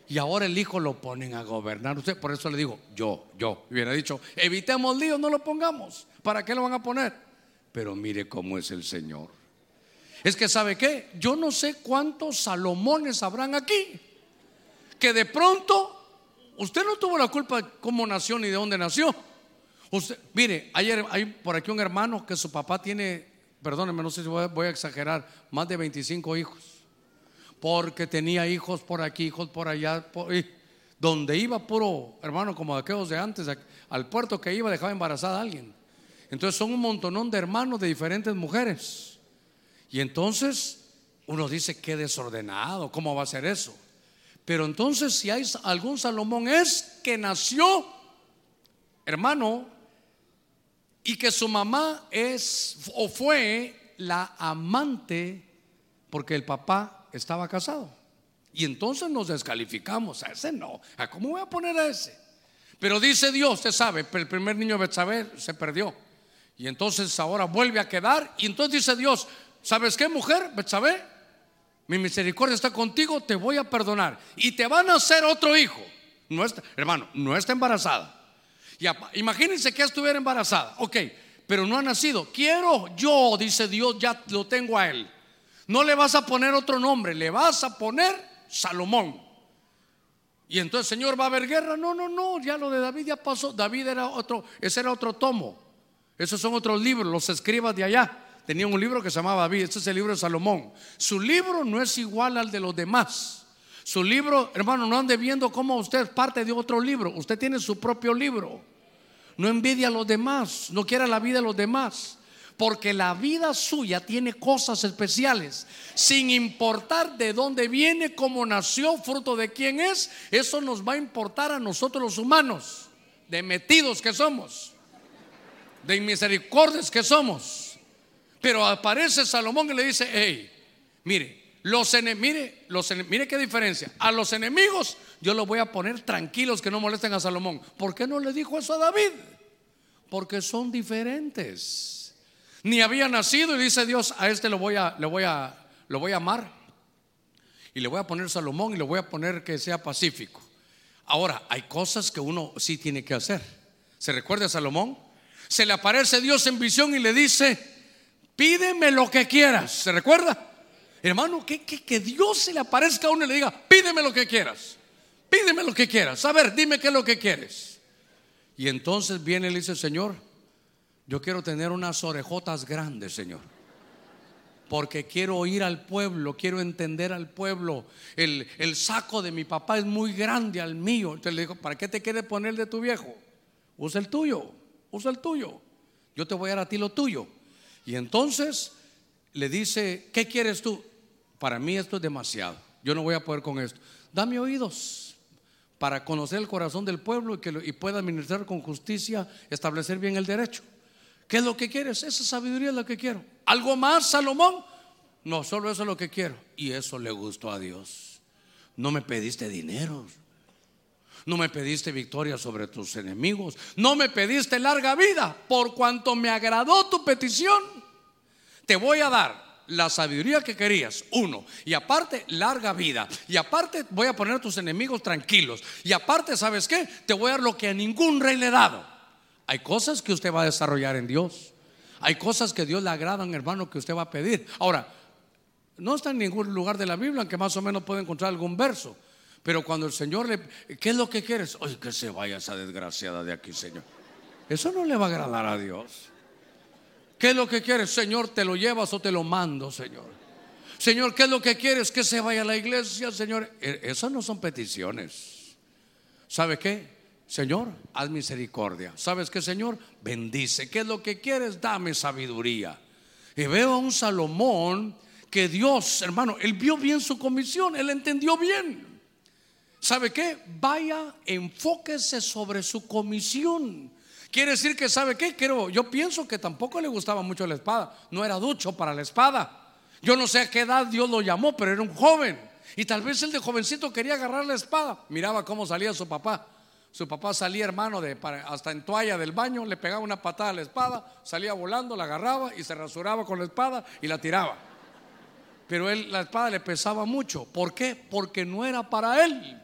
S1: Y ahora el hijo lo ponen a gobernar. Usted, por eso le digo, yo, yo, hubiera dicho, evitemos líos, no lo pongamos. ¿Para qué lo van a poner? Pero mire cómo es el Señor. Es que, ¿sabe qué? Yo no sé cuántos Salomones habrán aquí. Que de pronto, usted no tuvo la culpa de cómo nació ni de dónde nació. Usted, mire, ayer hay por aquí un hermano que su papá tiene, perdónenme, no sé si voy a exagerar, más de 25 hijos porque tenía hijos por aquí, hijos por allá, donde iba puro, hermano, como aquellos de antes, al puerto que iba dejaba embarazada a alguien. Entonces son un montonón de hermanos de diferentes mujeres. Y entonces uno dice, qué desordenado, ¿cómo va a ser eso? Pero entonces si hay algún Salomón es que nació, hermano, y que su mamá es o fue la amante, porque el papá estaba casado. Y entonces nos descalificamos. A ese no. ¿A cómo voy a poner a ese? Pero dice Dios, usted sabe, el primer niño Betsabé se perdió. Y entonces ahora vuelve a quedar. Y entonces dice Dios, ¿sabes qué, mujer? Betsabé, mi misericordia está contigo, te voy a perdonar. Y te van a hacer otro hijo. No hermano, no está embarazada. Ya, imagínense que estuviera embarazada. Ok, pero no ha nacido. Quiero yo, dice Dios, ya lo tengo a él. No le vas a poner otro nombre, le vas a poner Salomón. Y entonces, Señor, ¿va a haber guerra? No, no, no, ya lo de David ya pasó. David era otro, ese era otro tomo. Esos son otros libros, los escribas de allá. Tenían un libro que se llamaba David, este es el libro de Salomón. Su libro no es igual al de los demás. Su libro, hermano, no ande viendo cómo usted es parte de otro libro. Usted tiene su propio libro. No envidia a los demás, no quiera la vida de los demás. Porque la vida suya tiene cosas especiales. Sin importar de dónde viene, cómo nació, fruto de quién es, eso nos va a importar a nosotros los humanos, de metidos que somos, de inmisericordias que somos. Pero aparece Salomón y le dice, hey, mire, los mire, los mire qué diferencia. A los enemigos yo los voy a poner tranquilos que no molesten a Salomón. ¿Por qué no le dijo eso a David? Porque son diferentes ni había nacido y dice Dios, a este lo voy a, voy a, lo voy a amar y le voy a poner Salomón y le voy a poner que sea pacífico. Ahora, hay cosas que uno sí tiene que hacer. ¿Se recuerda a Salomón? Se le aparece Dios en visión y le dice, pídeme lo que quieras. ¿Se recuerda? Hermano, que, que, que Dios se le aparezca a uno y le diga, pídeme lo que quieras. Pídeme lo que quieras. A ver, dime qué es lo que quieres. Y entonces viene y le dice, Señor, yo quiero tener unas orejotas grandes, Señor. Porque quiero oír al pueblo, quiero entender al pueblo. El, saco de mi papá es muy grande al mío. Entonces le digo, ¿para qué te quieres poner de tu viejo? Usa el tuyo, usa el tuyo. Yo te voy a dar a ti lo tuyo. Y entonces le dice, ¿qué quieres tú? Para mí esto es demasiado. Yo no voy a poder con esto. Dame oídos para conocer el corazón del pueblo y, que y pueda administrar con justicia, establecer bien el derecho. ¿Qué es lo que quieres? Esa sabiduría es lo que quiero. ¿Algo más, Salomón? No, solo eso es lo que quiero. Y eso le gustó a Dios. No me pediste dinero. No me pediste victoria sobre tus enemigos. No me pediste larga vida. Por cuanto me agradó tu petición, te voy a dar la sabiduría que querías, uno, y aparte larga vida, y aparte voy a poner a tus enemigos tranquilos, y aparte, ¿sabes qué? Te voy a dar lo que a ningún rey le he dado. Hay cosas que usted va a desarrollar en Dios. Hay cosas que Dios le agradan, hermano, que usted va a pedir. Ahora, no está en ningún lugar de la Biblia en que más o menos puede encontrar algún verso. Pero cuando el Señor le... ¿Qué es lo que quieres? Que se vaya esa desgraciada de aquí, Señor. Eso no le va a agradar a Dios. ¿Qué es lo que quieres? Señor, te lo llevas o te lo mando, Señor. Señor, ¿qué es lo que quieres? Que se vaya a la iglesia, Señor. E, esas no son peticiones. ¿Sabe qué? Señor, haz misericordia. ¿Sabes qué, Señor? Bendice. ¿Qué es lo que quieres? Dame sabiduría. Y veo a un Salomón que Dios, hermano, él vio bien su comisión, él entendió bien. ¿Sabe qué? Vaya, enfóquese sobre su comisión. Quiere decir que, ¿sabe qué? Quiero, yo pienso que tampoco le gustaba mucho la espada. No era ducho para la espada. Yo no sé a qué edad Dios lo llamó, pero era un joven. Y tal vez el de jovencito quería agarrar la espada. Miraba cómo salía su papá. Su papá salía, hermano, de, hasta en toalla del baño, le pegaba una patada a la espada, salía volando, la agarraba y se rasuraba con la espada y la tiraba. Pero él, la espada le pesaba mucho. ¿Por qué? Porque no era para él.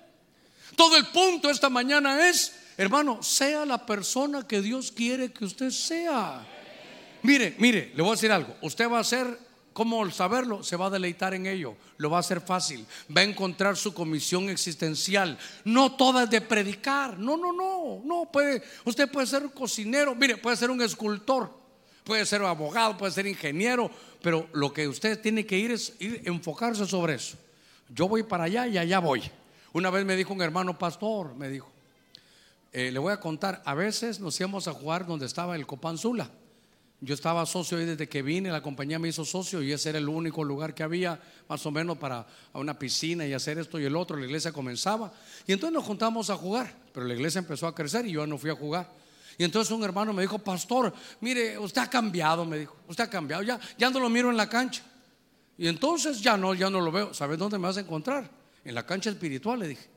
S1: Todo el punto esta mañana es, hermano, sea la persona que Dios quiere que usted sea. Mire, mire, le voy a decir algo. Usted va a ser ¿Cómo saberlo? Se va a deleitar en ello, lo va a hacer fácil, va a encontrar su comisión existencial. No toda es de predicar, no, no, no, no, puede, usted puede ser un cocinero, mire, puede ser un escultor, puede ser abogado, puede ser ingeniero, pero lo que usted tiene que ir es ir, enfocarse sobre eso. Yo voy para allá y allá voy. Una vez me dijo un hermano pastor, me dijo, eh, le voy a contar, a veces nos íbamos a jugar donde estaba el Copanzula yo estaba socio ahí desde que vine, la compañía me hizo socio y ese era el único lugar que había más o menos para una piscina y hacer esto y el otro. La iglesia comenzaba y entonces nos juntamos a jugar, pero la iglesia empezó a crecer y yo no fui a jugar. Y entonces un hermano me dijo, pastor, mire, usted ha cambiado, me dijo, usted ha cambiado, ya, ya no lo miro en la cancha. Y entonces ya no, ya no lo veo. ¿Sabes dónde me vas a encontrar? En la cancha espiritual, le dije.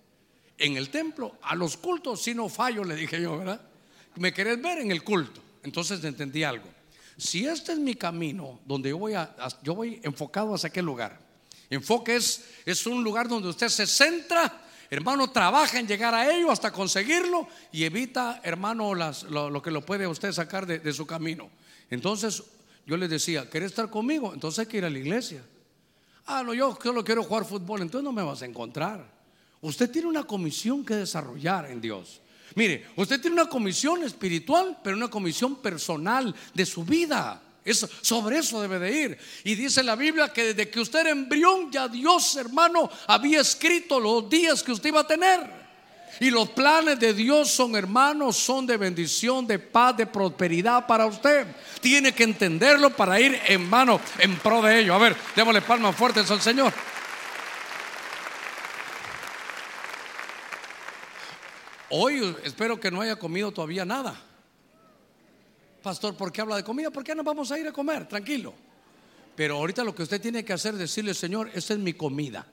S1: En el templo, a los cultos, si no fallo, le dije yo, ¿verdad? ¿Me querés ver en el culto? Entonces entendí algo. Si este es mi camino, donde yo voy, a, yo voy enfocado hacia aquel lugar. Enfoque es, es un lugar donde usted se centra hermano, trabaja en llegar a ello hasta conseguirlo y evita, hermano, lo, que lo puede usted sacar de, su camino. Entonces yo les decía, ¿querés estar conmigo? Entonces hay que ir a la iglesia. Ah, no, yo solo quiero jugar fútbol, entonces no me vas a encontrar. Usted tiene una comisión que desarrollar en Dios. Mire, usted tiene una comisión espiritual, pero una comisión personal de su vida. Eso, sobre eso debe de ir. Y dice la Biblia que desde que usted era embrión, ya Dios, hermano, había escrito los días que usted iba a tener. Y los planes de Dios son hermanos, son de bendición, de paz, de prosperidad para usted. Tiene que entenderlo para ir en mano, en pro de ello. A ver, démosle palmas fuertes al Señor. Hoy espero que no haya comido todavía nada. Pastor, ¿por qué habla de comida? ¿Por qué no vamos a ir a comer? Tranquilo. Pero ahorita lo que usted tiene que hacer es decirle, Señor, esta es mi comida.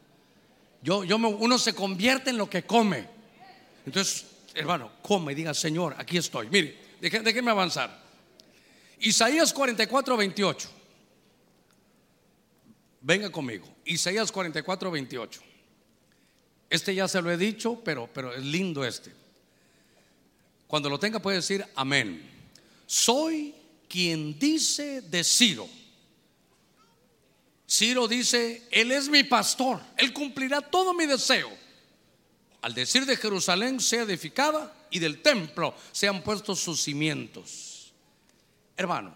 S1: Yo, yo uno se convierte en lo que come. Entonces, hermano, come y diga, Señor, aquí estoy. Mire, déjeme avanzar. Isaías 44, 28. Venga conmigo. Isaías 44, 28. Este ya se lo he dicho, pero, pero es lindo este. Cuando lo tenga puede decir amén. Soy quien dice de Ciro. Ciro dice, Él es mi pastor, Él cumplirá todo mi deseo al decir de Jerusalén sea edificada y del templo sean puestos sus cimientos. Hermano,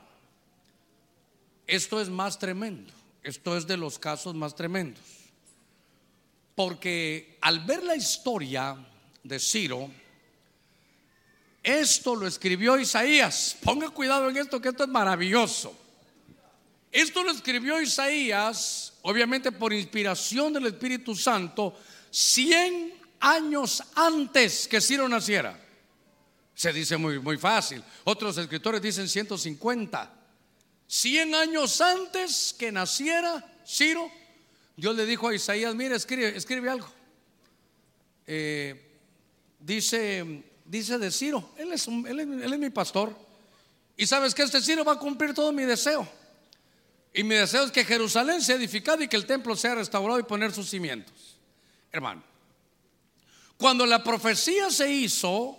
S1: esto es más tremendo, esto es de los casos más tremendos. Porque al ver la historia de Ciro, esto lo escribió Isaías. Ponga cuidado en esto, que esto es maravilloso. Esto lo escribió Isaías, obviamente por inspiración del Espíritu Santo, 100 años antes que Ciro naciera. Se dice muy, muy fácil. Otros escritores dicen 150. 100 años antes que naciera Ciro, Dios le dijo a Isaías, mire, escribe, escribe algo. Eh, dice, dice de Ciro, él es, es mi pastor. Y sabes que este Ciro va a cumplir todo mi deseo. Y mi deseo es que Jerusalén sea edificada y que el templo sea restaurado y poner sus cimientos. Hermano, cuando la profecía se hizo,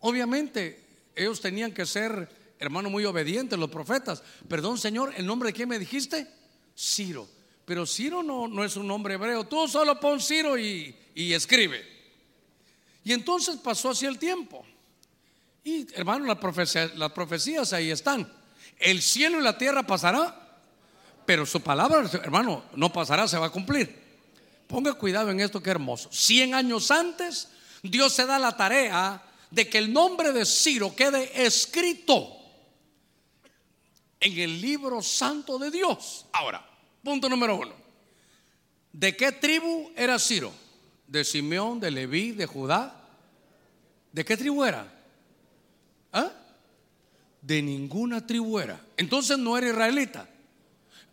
S1: obviamente ellos tenían que ser, hermano, muy obedientes, los profetas. Perdón, Señor, ¿el nombre de quién me dijiste? Ciro. Pero Ciro no, no es un nombre hebreo. Tú solo pon Ciro y, escribe. Y entonces pasó así el tiempo. Y hermano, las profecías ahí están. El cielo y la tierra pasará, pero su palabra, hermano, no pasará, se va a cumplir. Ponga cuidado en esto que hermoso. Cien años antes, Dios se da la tarea de que el nombre de Ciro quede escrito en el libro santo de Dios. Ahora, punto número uno. ¿De qué tribu era Ciro? ¿De Simeón, de Leví, de Judá? ¿De qué tribu era? ¿Ah? De ninguna tribu era. Entonces no era israelita.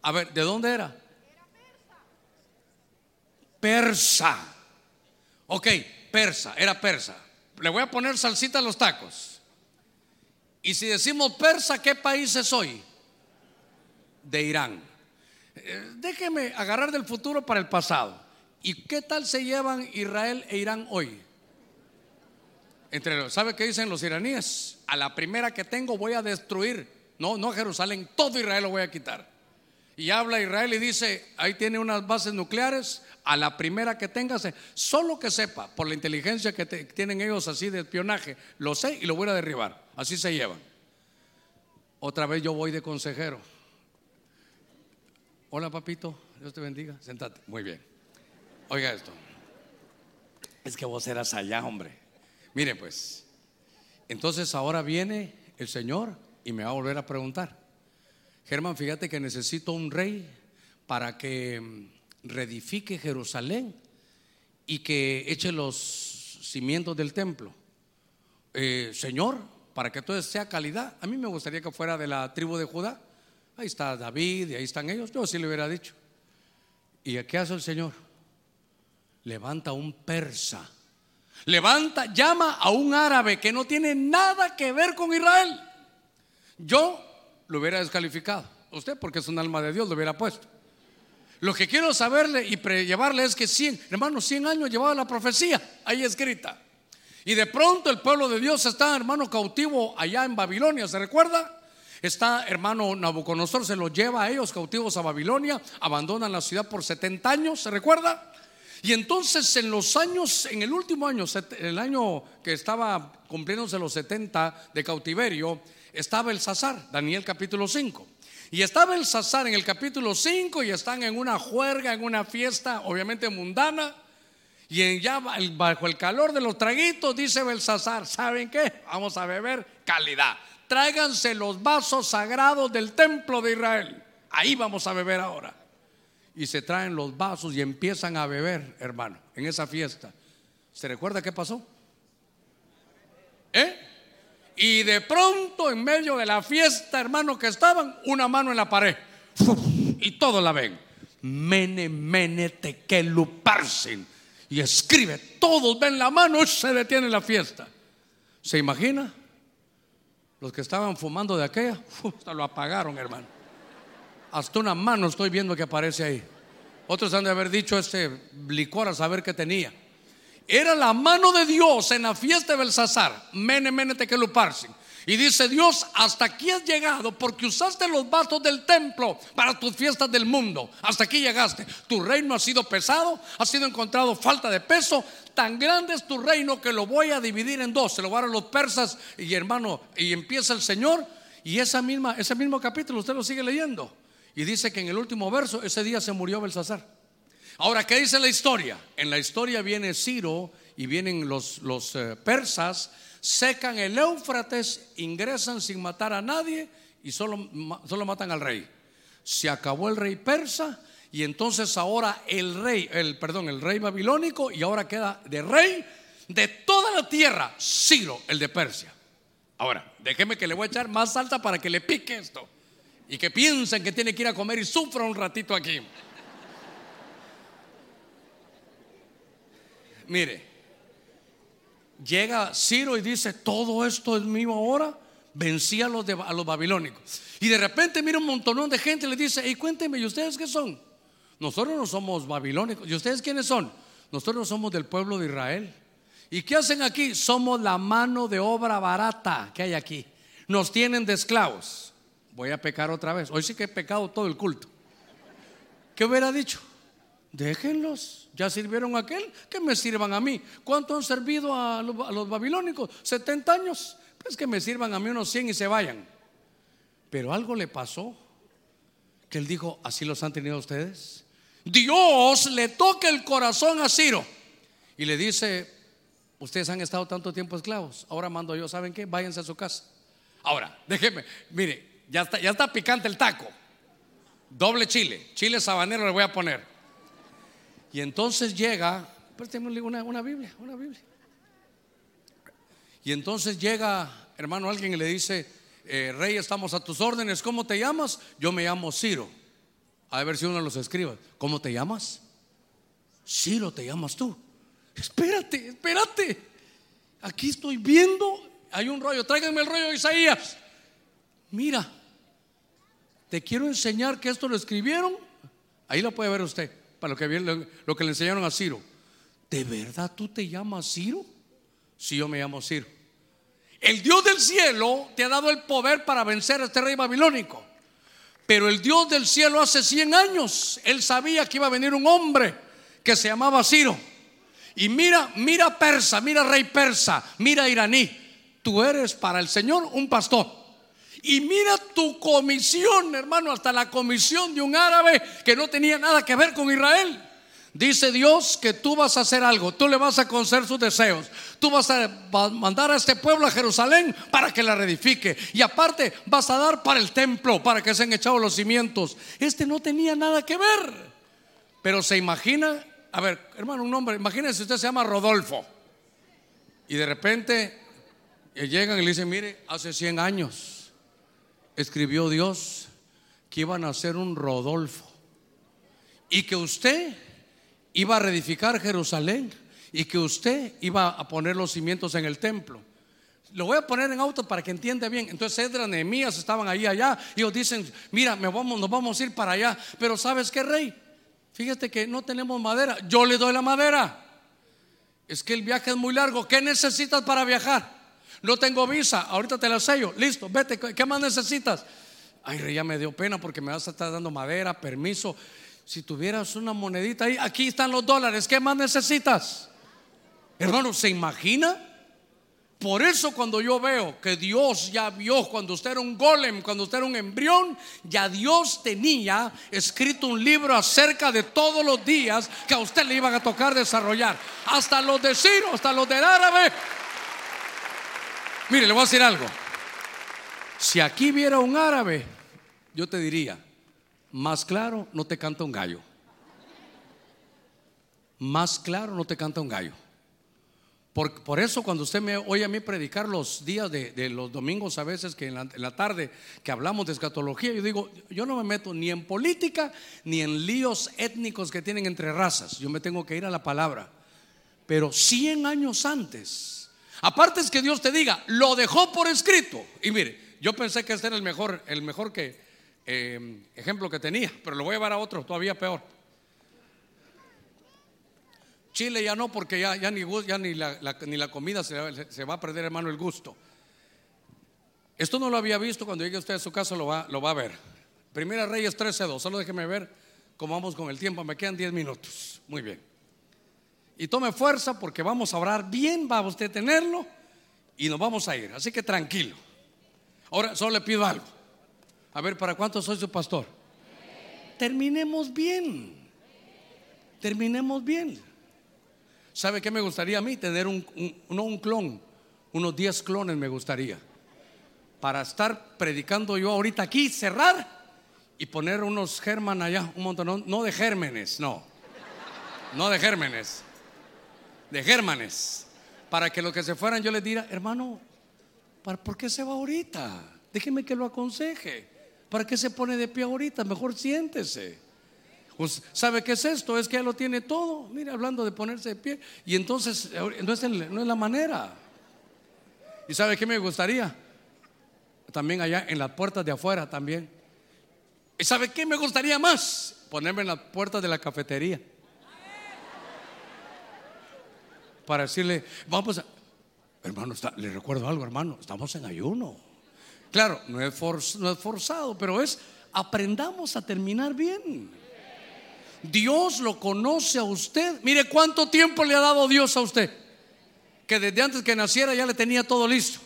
S1: A ver, ¿de dónde era? persa. Ok, persa, era persa. Le voy a poner salsita a los tacos. Y si decimos persa, ¿qué país es hoy? De Irán. Eh, déjeme agarrar del futuro para el pasado. ¿Y qué tal se llevan Israel e Irán hoy? Entre, ¿Sabe qué dicen los iraníes? A la primera que tengo voy a destruir. No, no Jerusalén, todo Israel lo voy a quitar. Y habla Israel y dice, ahí tiene unas bases nucleares, a la primera que tengas, solo que sepa, por la inteligencia que tienen ellos así de espionaje, lo sé y lo voy a derribar. Así se llevan. Otra vez yo voy de consejero. Hola papito, Dios te bendiga. Sentate. Muy bien. Oiga esto. Es que vos eras allá, hombre. Mire pues. Entonces ahora viene el Señor y me va a volver a preguntar. Germán, fíjate que necesito un rey para que mm, reedifique Jerusalén y que eche los cimientos del templo. Eh, señor, para que todo sea calidad, a mí me gustaría que fuera de la tribu de Judá. Ahí está David y ahí están ellos. Yo sí le hubiera dicho. ¿Y qué hace el Señor? Levanta un persa. Levanta, llama a un árabe que no tiene nada que ver con Israel. Yo lo hubiera descalificado. Usted, porque es un alma de Dios, lo hubiera puesto. Lo que quiero saberle y llevarle es que 100, hermano, 100 años llevaba la profecía ahí escrita. Y de pronto el pueblo de Dios está, hermano, cautivo allá en Babilonia, ¿se recuerda? Está, hermano Nabucodonosor, se los lleva a ellos cautivos a Babilonia, abandonan la ciudad por 70 años, ¿se recuerda? Y entonces en los años, en el último año, el año que estaba cumpliéndose los 70 de cautiverio, estaba el Sazar, Daniel capítulo 5. Y estaba el Sazar en el capítulo 5 y están en una juerga, en una fiesta, obviamente mundana. Y en ya bajo el calor de los traguitos, dice Belsasar, ¿saben qué? Vamos a beber calidad. Tráiganse los vasos sagrados del templo de Israel. Ahí vamos a beber ahora. Y se traen los vasos y empiezan a beber, hermano, en esa fiesta. ¿Se recuerda qué pasó? ¿Eh? Y de pronto, en medio de la fiesta, hermano, que estaban, una mano en la pared. Y todos la ven. Mene, mene, tekeluparsin y escribe, todos ven la mano se detiene la fiesta. ¿Se imagina? Los que estaban fumando de aquella, hasta lo apagaron, hermano. Hasta una mano estoy viendo que aparece ahí. Otros han de haber dicho este licor a saber qué tenía. Era la mano de Dios en la fiesta de Belsasar. Mene, mene, tekeluparsin. Y dice Dios, hasta aquí has llegado porque usaste los vasos del templo para tus fiestas del mundo. Hasta aquí llegaste. Tu reino ha sido pesado, ha sido encontrado falta de peso. Tan grande es tu reino que lo voy a dividir en dos. Se lo van a los persas y hermano, y empieza el Señor. Y esa misma, ese mismo capítulo usted lo sigue leyendo. Y dice que en el último verso, ese día se murió Belsasar. Ahora, ¿qué dice la historia? En la historia viene Ciro y vienen los, los eh, persas secan el Éufrates, ingresan sin matar a nadie y solo, solo matan al rey. Se acabó el rey persa y entonces ahora el rey, el perdón, el rey babilónico y ahora queda de rey de toda la tierra, Ciro, el de Persia. Ahora, déjeme que le voy a echar más alta para que le pique esto y que piensen que tiene que ir a comer y sufra un ratito aquí. Mire, llega Ciro y dice, todo esto es mío ahora, vencí a los, a los babilónicos. Y de repente mira un montonón de gente y le dice, y cuénteme, ¿y ustedes qué son? Nosotros no somos babilónicos. ¿Y ustedes quiénes son? Nosotros no somos del pueblo de Israel. ¿Y qué hacen aquí? Somos la mano de obra barata que hay aquí. Nos tienen de esclavos. Voy a pecar otra vez. Hoy sí que he pecado todo el culto. ¿Qué hubiera dicho? Déjenlos, ya sirvieron a aquel, que me sirvan a mí. ¿Cuánto han servido a los, babilónicos? 70 años. Pues que me sirvan a mí unos 100 y se vayan. Pero algo le pasó, que él dijo, así los han tenido ustedes. Dios le toca el corazón a Ciro y le dice, ustedes han estado tanto tiempo esclavos, ahora mando yo, ¿saben qué? Váyanse a su casa. Ahora, déjeme, mire, ya está, ya está picante el taco. Doble chile, chile sabanero le voy a poner. Y entonces llega, una, una Biblia, una Biblia. Y entonces llega, hermano, alguien y le dice, eh, Rey, estamos a tus órdenes, ¿cómo te llamas? Yo me llamo Ciro. A ver si uno los escriba. ¿Cómo te llamas? Ciro, te llamas tú. Espérate, espérate. Aquí estoy viendo, hay un rollo, tráiganme el rollo de Isaías. Mira, te quiero enseñar que esto lo escribieron. Ahí lo puede ver usted para lo que, lo que le enseñaron a Ciro. ¿De verdad tú te llamas Ciro? Si yo me llamo Ciro. El Dios del cielo te ha dado el poder para vencer a este rey babilónico. Pero el Dios del cielo hace 100 años, él sabía que iba a venir un hombre que se llamaba Ciro. Y mira, mira persa, mira rey persa, mira iraní. Tú eres para el Señor un pastor. Y mira tu comisión, hermano, hasta la comisión de un árabe que no tenía nada que ver con Israel. Dice Dios que tú vas a hacer algo, tú le vas a conceder sus deseos, tú vas a mandar a este pueblo a Jerusalén para que la reedifique. Y aparte vas a dar para el templo, para que se han echado los cimientos. Este no tenía nada que ver, pero se imagina, a ver, hermano, un hombre, imagínense usted se llama Rodolfo. Y de repente eh, llegan y le dicen, mire, hace 100 años escribió Dios que iban a hacer un Rodolfo y que usted iba a reedificar Jerusalén y que usted iba a poner los cimientos en el templo. Lo voy a poner en auto para que entienda bien. Entonces Edra, Nehemías estaban ahí allá y ellos dicen, mira, me vamos, nos vamos a ir para allá. Pero ¿sabes qué, rey? Fíjate que no tenemos madera. Yo le doy la madera. Es que el viaje es muy largo. ¿Qué necesitas para viajar? No tengo visa. Ahorita te la sello. Listo, vete. ¿Qué más necesitas? Ay, ya me dio pena porque me vas a estar dando madera, permiso. Si tuvieras una monedita ahí, aquí están los dólares. ¿Qué más necesitas? Hermano, ¿se imagina? Por eso cuando yo veo que Dios ya vio cuando usted era un golem, cuando usted era un embrión, ya Dios tenía escrito un libro acerca de todos los días que a usted le iban a tocar desarrollar. Hasta los de Ciro, hasta los del árabe. Mire, le voy a decir algo. Si aquí viera un árabe, yo te diría, más claro no te canta un gallo. Más claro no te canta un gallo. Por, eso cuando usted me oye a mí predicar los días de, los domingos a veces que en la, tarde que hablamos de escatología, yo digo, yo no me meto ni en política ni en líos étnicos que tienen entre razas, yo me tengo que ir a la palabra. Pero 100 años antes, aparte es que Dios te diga, lo dejó por escrito. Y mire, yo pensé que este era el mejor, el mejor que, eh, ejemplo que tenía, pero lo voy a llevar a otro todavía peor. Chile ya no, porque ya, ni, ya ni, la, ni la comida se, va a perder, hermano, el gusto. Esto no lo había visto, cuando llegue usted a su casa lo va, lo va a ver. Primera Reyes 13.2, solo déjeme ver cómo vamos con el tiempo, me quedan 10 minutos. Muy bien. Y tome fuerza porque vamos a orar bien, va a usted tenerlo y nos vamos a ir. Así que tranquilo. Ahora solo le pido algo. A ver, ¿para cuánto soy su pastor? Terminemos bien. Terminemos bien. ¿Sabe qué me gustaría a mí? Tener un, no un clon, unos 10 clones me gustaría. Para estar predicando yo ahorita aquí, cerrar y poner unos german allá, un montón, no de gérmenes, no. No de gérmenes, de gérmanes. Para que los que se fueran yo les diga, hermano, ¿por qué se va ahorita? Déjeme que lo aconseje. ¿Para qué se pone de pie ahorita? Mejor siéntese. ¿sabe qué es esto? Es que él lo tiene todo. Mire, hablando de ponerse de pie. Y entonces, no es, no es la manera. ¿Y sabe qué me gustaría? También allá en las puertas de afuera también. ¿Y sabe qué me gustaría más? Ponerme en las puertas de la cafetería. Para decirle, vamos a... Hermano, le recuerdo algo, hermano, estamos en ayuno. Claro, no es, no es forzado, pero es aprendamos a terminar bien. Dios lo conoce a usted. Mire cuánto tiempo le ha dado Dios a usted. Que desde antes que naciera ya le tenía todo listo.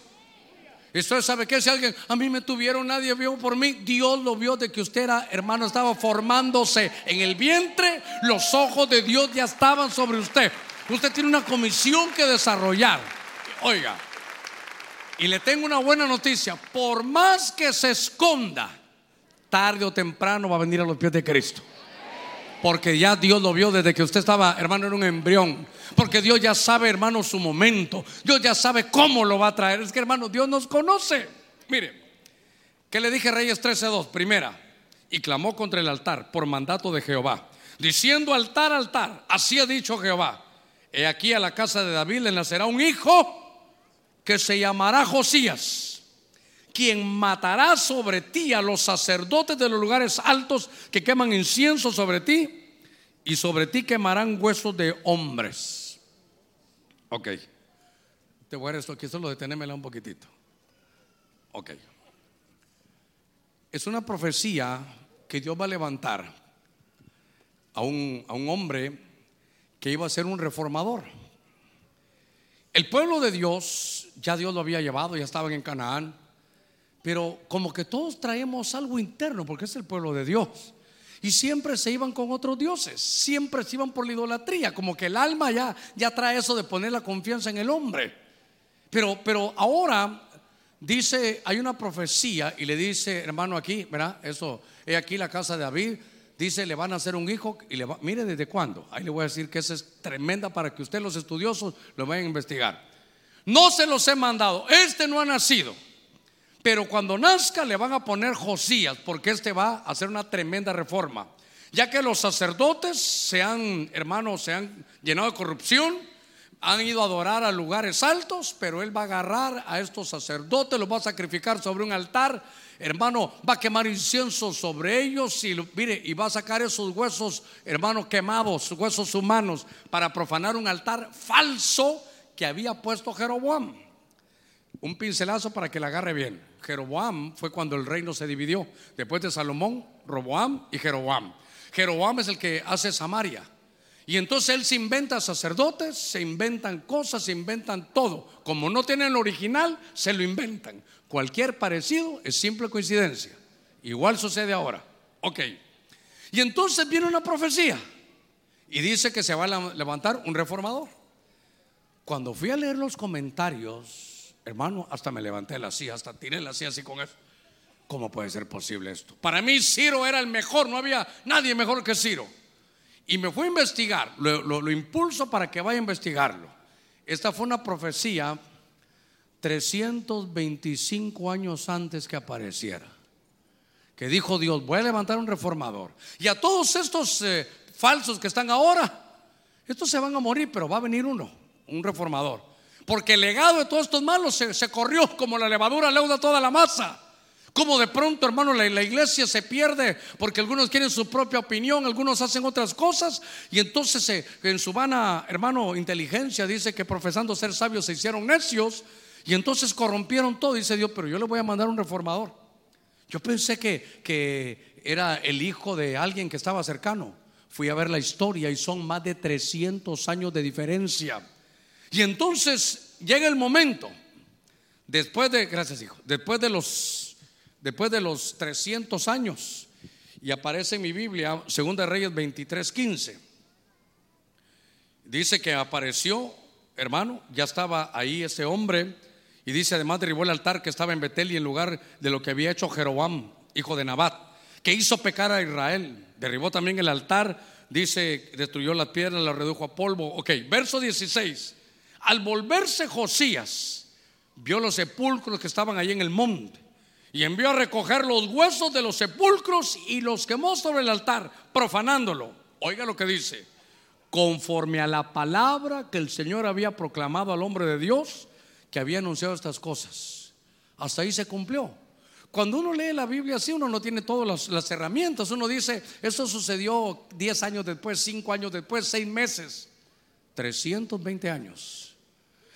S1: Y usted sabe que si alguien, a mí me tuvieron, nadie vio por mí. Dios lo vio de que usted era, hermano, estaba formándose en el vientre. Los ojos de Dios ya estaban sobre usted. Usted tiene una comisión que desarrollar. Oiga, y le tengo una buena noticia. Por más que se esconda, tarde o temprano va a venir a los pies de Cristo. Porque ya Dios lo vio desde que usted estaba, hermano, en un embrión. Porque Dios ya sabe, hermano, su momento. Dios ya sabe cómo lo va a traer. Es que, hermano, Dios nos conoce. Mire, ¿qué le dije Reyes 13:2? Primera, y clamó contra el altar por mandato de Jehová, diciendo altar, altar. Así ha dicho Jehová. He aquí a la casa de David le nacerá un hijo que se llamará Josías quien matará sobre ti a los sacerdotes de los lugares altos que queman incienso sobre ti, y sobre ti quemarán huesos de hombres. Ok. Te voy a esto aquí, solo detenémela un poquitito. Ok. Es una profecía que Dios va a levantar a un, a un hombre que iba a ser un reformador. El pueblo de Dios, ya Dios lo había llevado, ya estaban en Canaán pero como que todos traemos algo interno, porque es el pueblo de Dios. Y siempre se iban con otros dioses, siempre se iban por la idolatría, como que el alma ya, ya trae eso de poner la confianza en el hombre. Pero, pero ahora dice, hay una profecía y le dice, hermano, aquí, ¿verdad? Eso, he aquí la casa de David, dice, le van a hacer un hijo y le va, mire desde cuándo. Ahí le voy a decir que esa es tremenda para que usted, los estudiosos, lo vayan a investigar. No se los he mandado, este no ha nacido. Pero cuando nazca le van a poner Josías, porque este va a hacer una tremenda reforma. Ya que los sacerdotes se han, hermanos, se han llenado de corrupción, han ido a adorar a lugares altos, pero él va a agarrar a estos sacerdotes, los va a sacrificar sobre un altar hermano, va a quemar incienso sobre ellos y mire, y va a sacar esos huesos, hermano, quemados, huesos humanos, para profanar un altar falso que había puesto Jeroboam. Un pincelazo para que la agarre bien. Jeroboam fue cuando el reino se dividió. Después de Salomón, Roboam y Jeroboam. Jeroboam es el que hace Samaria. Y entonces él se inventa sacerdotes, se inventan cosas, se inventan todo. Como no tienen el original, se lo inventan. Cualquier parecido es simple coincidencia. Igual sucede ahora. Ok. Y entonces viene una profecía y dice que se va a levantar un reformador. Cuando fui a leer los comentarios, hermano, hasta me levanté la silla, hasta tiré la silla así con eso. ¿Cómo puede ser posible esto? Para mí Ciro era el mejor, no había nadie mejor que Ciro. Y me fui a investigar, lo, impulso para que vaya a investigarlo. Esta fue una profecía 325 años antes que apareciera. Que dijo Dios, voy a levantar un reformador. Y a todos estos eh, falsos que están ahora, estos se van a morir, pero va a venir uno, un reformador. Porque el legado de todos estos malos se, corrió como la levadura leuda toda la masa. Como de pronto, hermano, la, iglesia se pierde porque algunos quieren su propia opinión, algunos hacen otras cosas y entonces eh, en su vana, hermano, inteligencia dice que profesando ser sabios se hicieron necios y entonces corrompieron todo. Dice Dios, pero yo le voy a mandar un reformador. Yo pensé que, que era el hijo de alguien que estaba cercano. Fui a ver la historia y son más de 300 años de diferencia. Y entonces llega el momento, después de, gracias hijo, después de los, después de los 300 años, y aparece en mi Biblia, Segunda Reyes 23, 15. Dice que apareció, hermano, ya estaba ahí ese hombre y dice, además derribó el altar que estaba en Betel y en lugar de lo que había hecho Jeroboam, hijo de Nabat, que hizo pecar a Israel. Derribó también el altar, dice, destruyó las piedras, la redujo a polvo. Ok, verso 16. Al volverse Josías, vio los sepulcros que estaban ahí en el monte y envió a recoger los huesos de los sepulcros y los quemó sobre el altar, profanándolo. Oiga lo que dice, conforme a la palabra que el Señor había proclamado al hombre de Dios, que había anunciado estas cosas. Hasta ahí se cumplió. Cuando uno lee la Biblia así, uno no tiene todas las, herramientas. Uno dice, eso sucedió 10 años después, 5 años después, 6 meses, 320 años.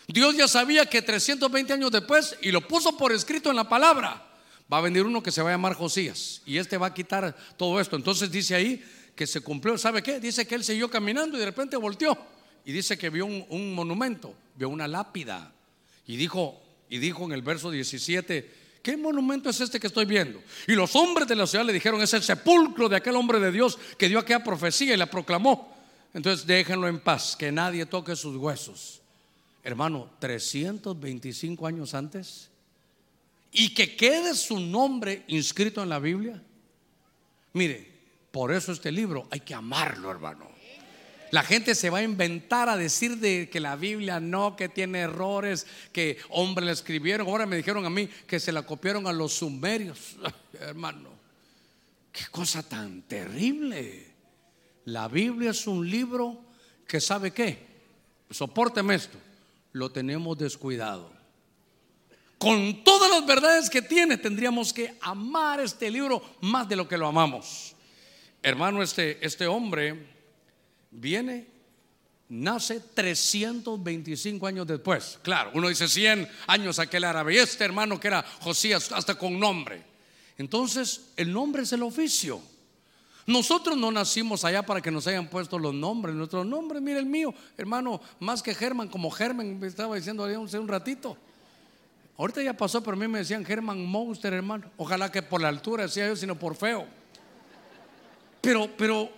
S1: Dios ya sabía que 320 años después, y lo puso por escrito en la palabra, va a venir uno que se va a llamar Josías, y este va a quitar todo esto. Entonces dice ahí que se cumplió, ¿sabe qué? Dice que él siguió caminando y de repente volteó, y dice que vio un, un monumento, vio una lápida y dijo, y dijo en el verso 17, ¿qué monumento es este que estoy viendo? Y los hombres de la ciudad le dijeron, es el sepulcro de aquel hombre de Dios que dio aquella profecía y la proclamó. Entonces déjenlo en paz, que nadie toque sus huesos. Hermano, 325 años antes, y que quede su nombre inscrito en la Biblia. Mire, por eso este libro hay que amarlo, hermano. La gente se va a inventar a decir de que la Biblia no, que tiene errores, que hombres la escribieron. Ahora me dijeron a mí que se la copiaron a los sumerios. hermano, qué cosa tan terrible. La Biblia es un libro que sabe qué. Sopórteme esto. Lo tenemos descuidado. Con todas las verdades que tiene, tendríamos que amar este libro más de lo que lo amamos. Hermano, este, este hombre viene, nace 325 años después. Claro, uno dice 100 años aquel árabe. Y este hermano que era Josías, hasta con nombre. Entonces, el nombre es el oficio. Nosotros no nacimos allá para que nos hayan puesto los nombres. Nuestro nombre, mire el mío, hermano, más que Germán, como Germán, me estaba diciendo hace un ratito. Ahorita ya pasó, pero a mí me decían Germán Monster, hermano. Ojalá que por la altura decía yo, sino por feo. Pero, pero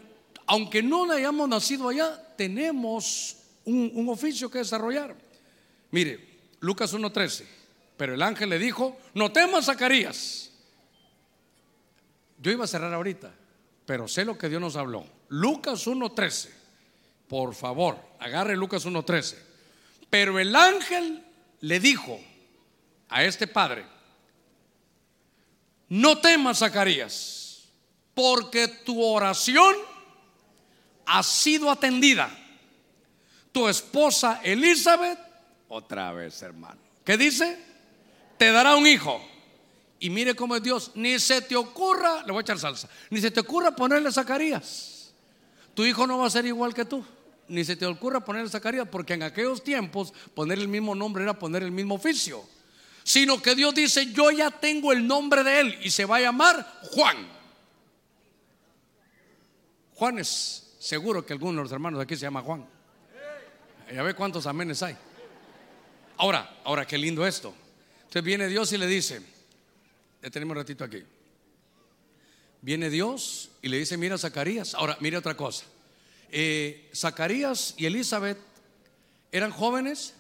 S1: aunque no hayamos nacido allá, tenemos un, oficio que desarrollar. Mire, Lucas 1.13, pero el ángel le dijo, no temas, Zacarías. Yo iba a cerrar ahorita, pero sé lo que Dios nos habló. Lucas 1.13, por favor, agarre Lucas 1.13. Pero el ángel le dijo a este padre, no temas, Zacarías, porque tu oración ha sido atendida. Tu esposa Elizabeth, otra vez hermano, ¿qué dice? Te dará un hijo Y mire cómo es Dios. Ni se te ocurra, le voy a echar salsa, ni se te ocurra ponerle Zacarías. Tu hijo no va a ser igual que tú. Ni se te ocurra ponerle Zacarías, porque en aquellos tiempos poner el mismo nombre era poner el mismo oficio. Sino que Dios dice, yo ya tengo el nombre de él y se va a llamar Juan. Juan es seguro que alguno de los hermanos aquí se llama Juan. Ya ve cuántos amenes hay. Ahora, ahora qué lindo esto. Entonces viene Dios y le dice, ya tenemos un ratito aquí. Viene Dios y le dice, mira Zacarías. Ahora, mira otra cosa. Eh, Zacarías y Elizabeth eran jóvenes,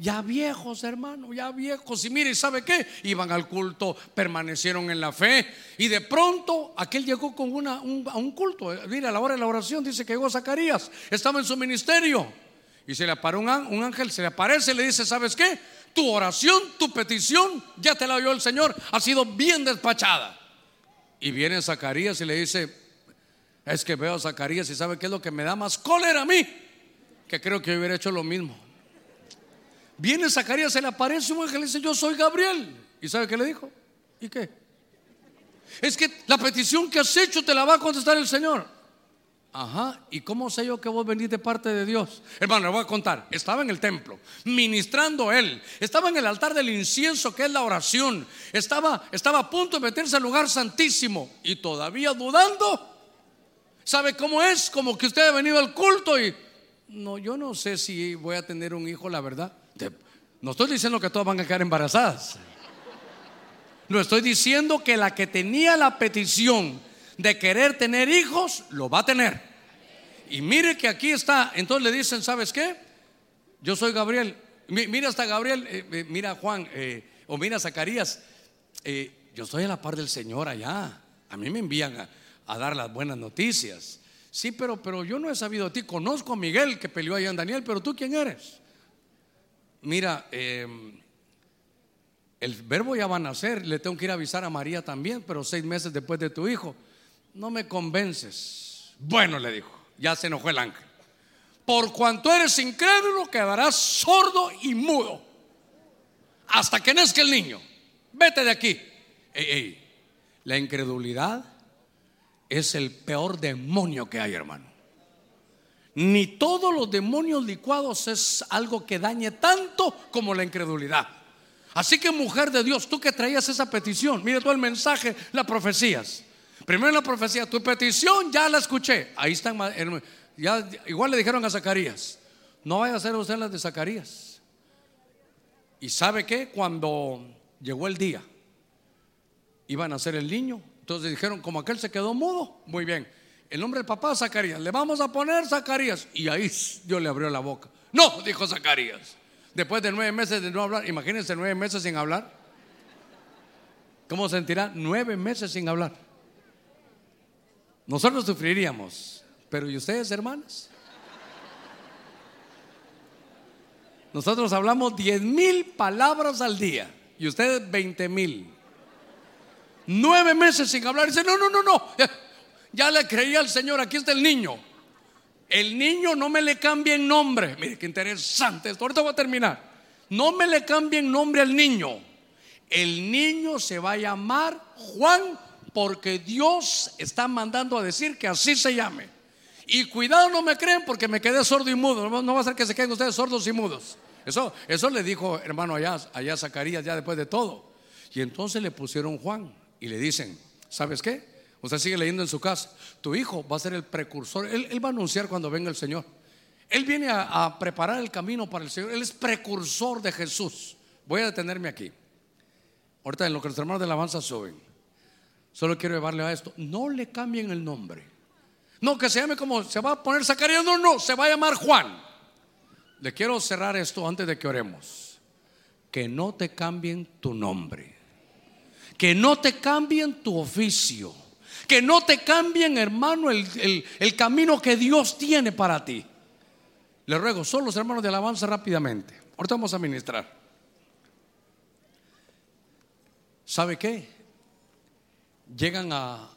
S1: ya viejos, hermano, ya viejos. Y mire, ¿sabe qué? Iban al culto, permanecieron en la fe. Y de pronto, aquel llegó con una, un, a un culto. Mira, a la hora de la oración dice que llegó Zacarías. Estaba en su ministerio. Y se le aparó un, un ángel, se le aparece y le dice, ¿sabes qué? Tu oración, tu petición, ya te la dio el Señor, ha sido bien despachada. Y viene Zacarías y le dice, es que veo a Zacarías y sabe qué es lo que me da más cólera a mí, que creo que hubiera hecho lo mismo. Viene Zacarías, se le aparece un ángel y dice, yo soy Gabriel. ¿Y sabe qué le dijo? ¿Y qué? Es que la petición que has hecho te la va a contestar el Señor. Ajá, ¿y cómo sé yo que vos venís de parte de Dios? Hermano, le voy a contar. Estaba en el templo, ministrando él. Estaba en el altar del incienso, que es la oración. Estaba, estaba a punto de meterse al lugar santísimo y todavía dudando. ¿Sabe cómo es? Como que usted ha venido al culto y no, yo no sé si voy a tener un hijo, la verdad. No estoy diciendo que todas van a quedar embarazadas. No estoy diciendo que la que tenía la petición de querer tener hijos, lo va a tener. Y mire que aquí está, entonces le dicen, ¿sabes qué? Yo soy Gabriel. Mira hasta Gabriel, eh, eh, mira Juan, eh, o mira Zacarías. yo estoy a la par del Señor allá. A mí me envían a, a, dar las buenas noticias. Sí, pero, pero yo no he sabido de ti. Conozco a Miguel que peleó allá en Daniel, pero tú quién eres? Mira, el verbo ya va a nacer. Le tengo que ir a avisar a María también, pero seis meses después de tu hijo no me convences. Bueno, le dijo, ya se enojó el ángel. Por cuanto eres incrédulo, quedarás sordo y mudo. Hasta que nazca el niño. Vete de aquí. La incredulidad es el peor demonio que hay, hermano. Ni todos los demonios licuados es algo que dañe tanto como la incredulidad. Así que mujer de Dios, tú que traías esa petición, mire todo el mensaje, las profecías. Primero la profecía, tu petición ya la escuché. Ahí están, ya, igual le dijeron a Zacarías, no vaya a hacer usted las de Zacarías. Y sabe que cuando llegó el día, iban a hacer el niño. Entonces dijeron, como aquel se quedó mudo, muy bien. El nombre del papá, Zacarías, le vamos a poner Zacarías. Y ahí Dios le abrió la boca. No, dijo Zacarías. Después de nueve meses de no hablar, imagínense nueve meses sin hablar. ¿Cómo sentirá? Nueve meses sin hablar. Nosotros sufriríamos, pero ¿y ustedes, hermanas? Nosotros hablamos 10 mil palabras al día y ustedes 20 mil. Nueve meses sin hablar. dice, no, no, no, no. Ya, le creía al Señor, aquí está el niño. El niño no me le cambie nombre. Mire, qué interesante esto. Ahorita voy a terminar. No me le cambien nombre al niño. El niño se va a llamar Juan porque Dios está mandando a decir que así se llame. Y cuidado, no me creen porque me quedé sordo y mudo. No va a ser que se queden ustedes sordos y mudos. Eso, eso le dijo hermano allá, allá Zacarías ya después de todo. Y entonces le pusieron Juan y le dicen, ¿sabes qué? Usted sigue leyendo en su casa, tu hijo va a ser el precursor, él, va a anunciar cuando venga el Señor. Él viene a, preparar el camino para el Señor, él es precursor de Jesús. Voy a detenerme aquí. Ahorita en lo que los hermanos de la alabanza suben. Solo quiero llevarle a esto. No le cambien el nombre. No, que se llame como se va a poner Zacarías. No, no, se va a llamar Juan. Le quiero cerrar esto antes de que oremos. Que no te cambien tu nombre. Que no te cambien tu oficio. Que no te cambien, hermano, el, el camino que Dios tiene para ti. Le ruego, solo los hermanos de alabanza rápidamente. Ahorita vamos a ministrar. ¿Sabe qué? llegan a,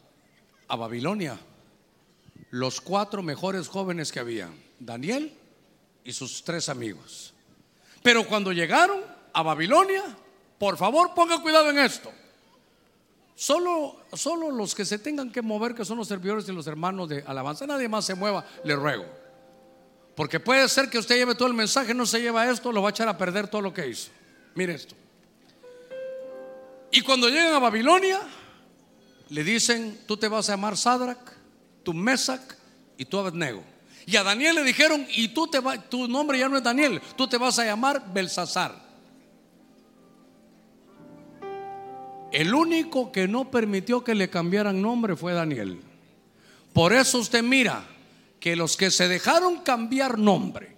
S1: Babilonia los cuatro mejores jóvenes que habían, Daniel y sus tres amigos. Pero cuando llegaron a Babilonia, Por favor, ponga cuidado en esto. Solo, solo los que se tengan que mover, que son los servidores y los hermanos de alabanza, nadie más se mueva, le ruego. Porque puede ser que usted lleve todo el mensaje, no se lleva esto, lo va a echar a perder todo lo que hizo. Mire esto. Y cuando llegan a Babilonia, le dicen, tú te vas a llamar Sadrach, tu Mesac y tu Abednego. Y a Daniel le dijeron, y tú te tu nombre ya no es Daniel, tú te vas a llamar Belsasar. El único que no permitió que le cambiaran nombre fue Daniel. Por eso usted mira que los que se dejaron cambiar nombre,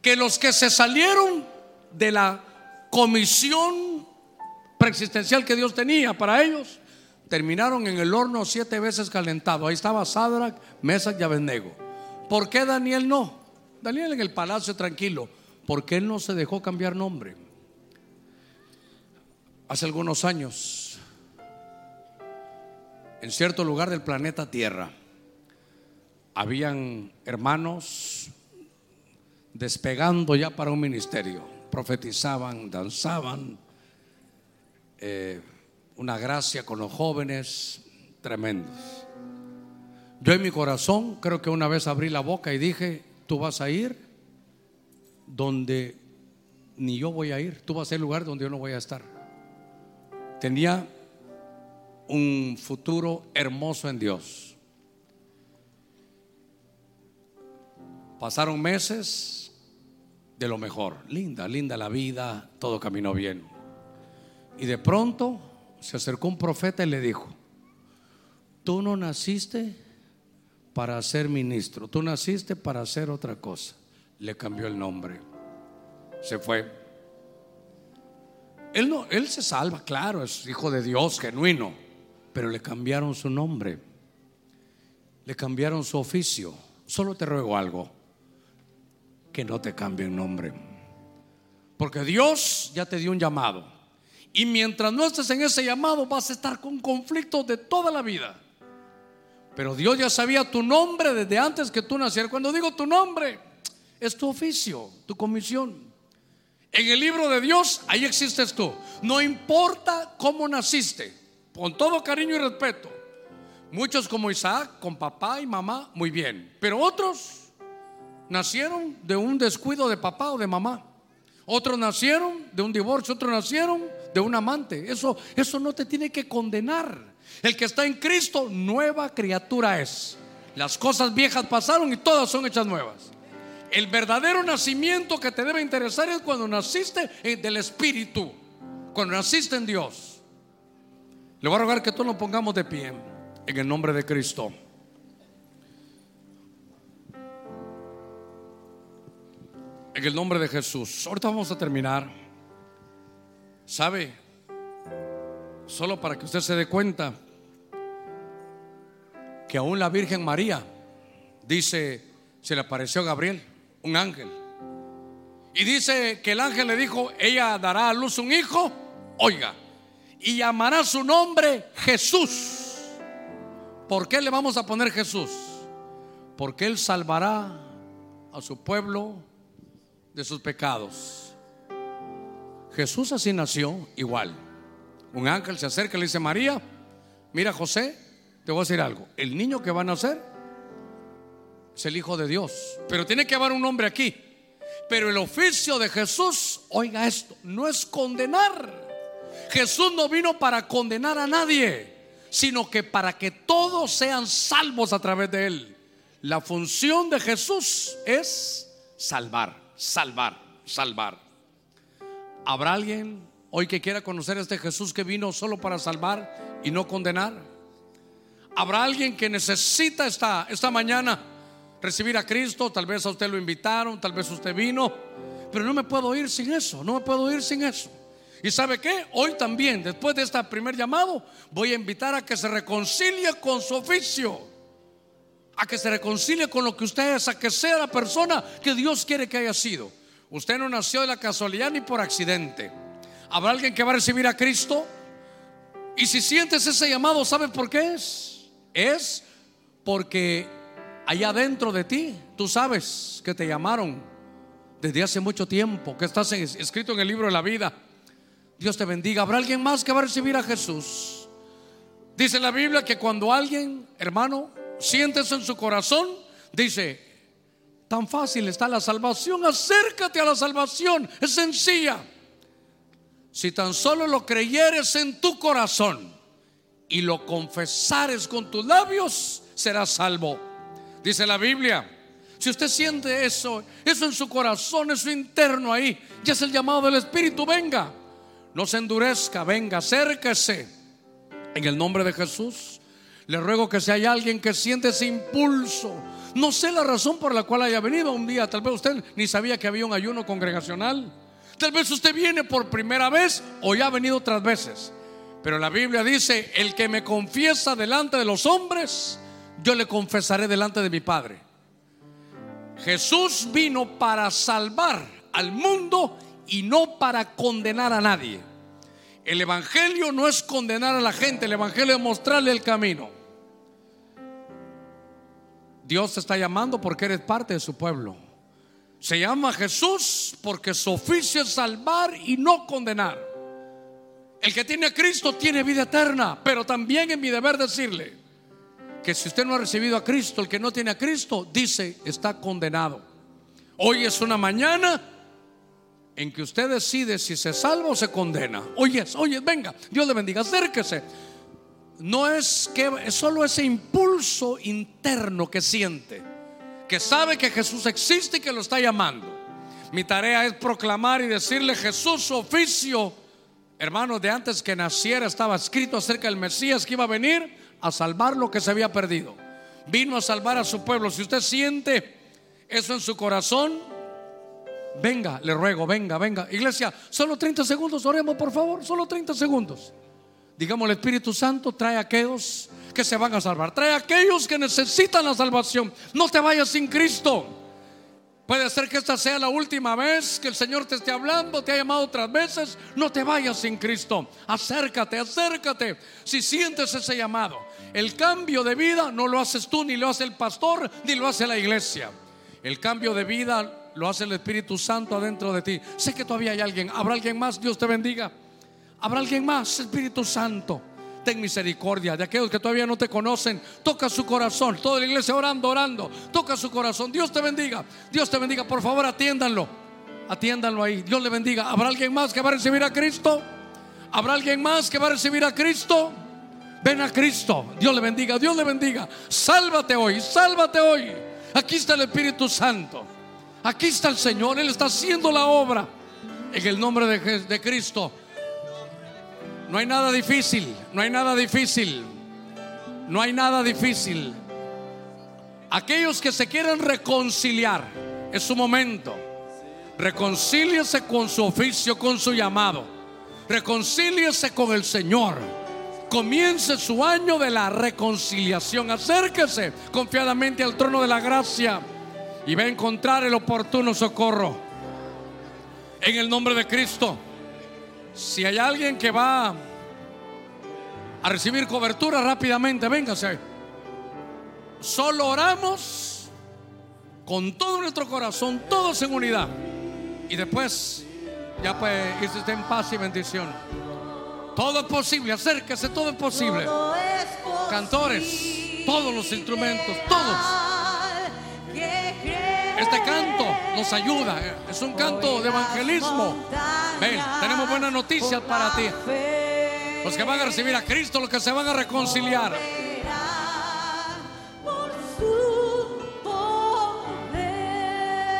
S1: que los que se salieron de la comisión preexistencial que Dios tenía para ellos, terminaron en el horno siete veces calentado. Ahí estaba Sadrach, Mesach y Abednego. ¿Por qué Daniel no? Daniel en el palacio tranquilo. ¿Por qué él no se dejó cambiar nombre? Hace algunos años en cierto lugar del planeta Tierra habían hermanos despegando ya para un ministerio, profetizaban, danzaban, eh, una gracia con los jóvenes tremendos. Yo en mi corazón creo que una vez abrí la boca y dije, tú vas a ir donde ni yo voy a ir, tú vas a ir lugar donde yo no voy a estar. Tenía un futuro hermoso en Dios. Pasaron meses de lo mejor, linda, linda la vida, todo caminó bien. Y de pronto se acercó un profeta y le dijo, tú no naciste para ser ministro, tú naciste para hacer otra cosa. Le cambió el nombre, se fue. Él no, él se salva, claro, es hijo de Dios, genuino pero le cambiaron su nombre, le cambiaron su oficio. Solo te ruego algo, que no te cambien nombre. Porque Dios ya te dio un llamado. Y mientras no estés en ese llamado vas a estar con conflictos de toda la vida. Pero Dios ya sabía tu nombre desde antes que tú nacieras. Cuando digo tu nombre, es tu oficio, tu comisión. En el libro de Dios, ahí existes tú. No importa cómo naciste con todo cariño y respeto. Muchos como Isaac, con papá y mamá, muy bien. Pero otros nacieron de un descuido de papá o de mamá. Otros nacieron de un divorcio, otros nacieron de un amante. Eso, eso no te tiene que condenar. El que está en Cristo, nueva criatura es. Las cosas viejas pasaron y todas son hechas nuevas. El verdadero nacimiento que te debe interesar es cuando naciste del Espíritu, cuando naciste en Dios. Le voy a rogar que todos nos pongamos de pie en el nombre de Cristo. En el nombre de Jesús. Ahorita vamos a terminar. ¿Sabe? Solo para que usted se dé cuenta que aún la Virgen María dice, se le apareció Gabriel, un ángel. Y dice que el ángel le dijo, ella dará a luz un hijo. Oiga, y llamará su nombre Jesús. ¿Por qué le vamos a poner Jesús? Porque Él salvará a su pueblo de sus pecados. Jesús así nació igual. Un ángel se acerca y le dice, María, mira José, te voy a decir algo. El niño que va a nacer es el Hijo de Dios. Pero tiene que haber un nombre aquí. Pero el oficio de Jesús, oiga esto, no es condenar. Jesús no vino para condenar a nadie, sino que para que todos sean salvos a través de él. La función de Jesús es salvar, salvar, salvar. ¿Habrá alguien hoy que quiera conocer a este Jesús que vino solo para salvar y no condenar? ¿Habrá alguien que necesita esta, esta mañana recibir a Cristo? Tal vez a usted lo invitaron, tal vez usted vino, pero no me puedo ir sin eso, no me puedo ir sin eso. Y sabe qué? Hoy también, después de este primer llamado, voy a invitar a que se reconcilie con su oficio. A que se reconcilie con lo que usted es, a que sea la persona que Dios quiere que haya sido. Usted no nació de la casualidad ni por accidente. ¿Habrá alguien que va a recibir a Cristo? Y si sientes ese llamado, ¿sabe por qué es? Es porque allá dentro de ti, tú sabes que te llamaron desde hace mucho tiempo, que estás escrito en el libro de la vida Dios te bendiga. ¿Habrá alguien más que va a recibir a Jesús? Dice la Biblia que cuando alguien, hermano, siente eso en su corazón, dice, tan fácil está la salvación, acércate a la salvación, es sencilla. Si tan solo lo creyeres en tu corazón y lo confesares con tus labios, serás salvo. Dice la Biblia, si usted siente eso, eso en su corazón, eso interno ahí, ya es el llamado del Espíritu, venga, no se endurezca, venga, acérquese. En el nombre de Jesús, le ruego que si hay alguien que siente ese impulso, no sé la razón por la cual haya venido un día, tal vez usted ni sabía que había un ayuno congregacional. Tal vez usted viene por primera vez o ya ha venido otras veces. Pero la Biblia dice, el que me confiesa delante de los hombres, yo le confesaré delante de mi Padre. Jesús vino para salvar al mundo y no para condenar a nadie. El Evangelio no es condenar a la gente, el Evangelio es mostrarle el camino. Dios te está llamando porque eres parte de su pueblo. Se llama Jesús porque su oficio es salvar y no condenar. El que tiene a Cristo tiene vida eterna, pero también es mi deber decirle que si usted no ha recibido a Cristo, el que no tiene a Cristo, dice, está condenado. Hoy es una mañana en que usted decide si se salva o se condena. Oye, oye, venga, Dios le bendiga, acérquese. No es que es solo ese impulso interno que siente que sabe que Jesús existe y que lo está llamando. Mi tarea es proclamar y decirle Jesús su oficio. Hermanos, de antes que naciera estaba escrito acerca del Mesías que iba a venir a salvar lo que se había perdido. Vino a salvar a su pueblo. Si usted siente eso en su corazón, venga, le ruego, venga, venga. Iglesia, solo 30 segundos, oremos por favor, solo 30 segundos. Digamos, el Espíritu Santo trae a aquellos que se van a salvar. Trae a aquellos que necesitan la salvación. No te vayas sin Cristo. Puede ser que esta sea la última vez que el Señor te esté hablando, te ha llamado otras veces. No te vayas sin Cristo. Acércate, acércate. Si sientes ese llamado, el cambio de vida no lo haces tú, ni lo hace el pastor, ni lo hace la iglesia. El cambio de vida lo hace el Espíritu Santo adentro de ti. Sé que todavía hay alguien. ¿Habrá alguien más? Dios te bendiga. ¿Habrá alguien más? Espíritu Santo ten misericordia de aquellos que todavía no te conocen. Toca su corazón. Toda la iglesia orando, orando. Toca su corazón. Dios te bendiga. Dios te bendiga. Por favor, atiéndanlo. Atiéndanlo ahí. Dios le bendiga. ¿Habrá alguien más que va a recibir a Cristo? ¿Habrá alguien más que va a recibir a Cristo? Ven a Cristo. Dios le bendiga. Dios le bendiga. Sálvate hoy. Sálvate hoy. Aquí está el Espíritu Santo. Aquí está el Señor. Él está haciendo la obra. En el nombre de, Cristo. No hay nada difícil, no hay nada difícil, no hay nada difícil. Aquellos que se quieren reconciliar, es su momento. Reconcíliese con su oficio, con su llamado. Reconcíliese con el Señor. Comience su año de la reconciliación. Acérquese confiadamente al trono de la gracia y va a encontrar el oportuno socorro. En el nombre de Cristo. Si hay alguien que va a recibir cobertura rápidamente, véngase. Solo oramos con todo nuestro corazón, todos en unidad. Y después ya puede irse en paz y bendición. Todo es posible, acérquese, todo es posible. Cantores, todos los instrumentos, todos. Este canto nos ayuda, es un canto de evangelismo. Ven, tenemos buenas noticias para ti. Los que van a recibir a Cristo, los que se van a reconciliar.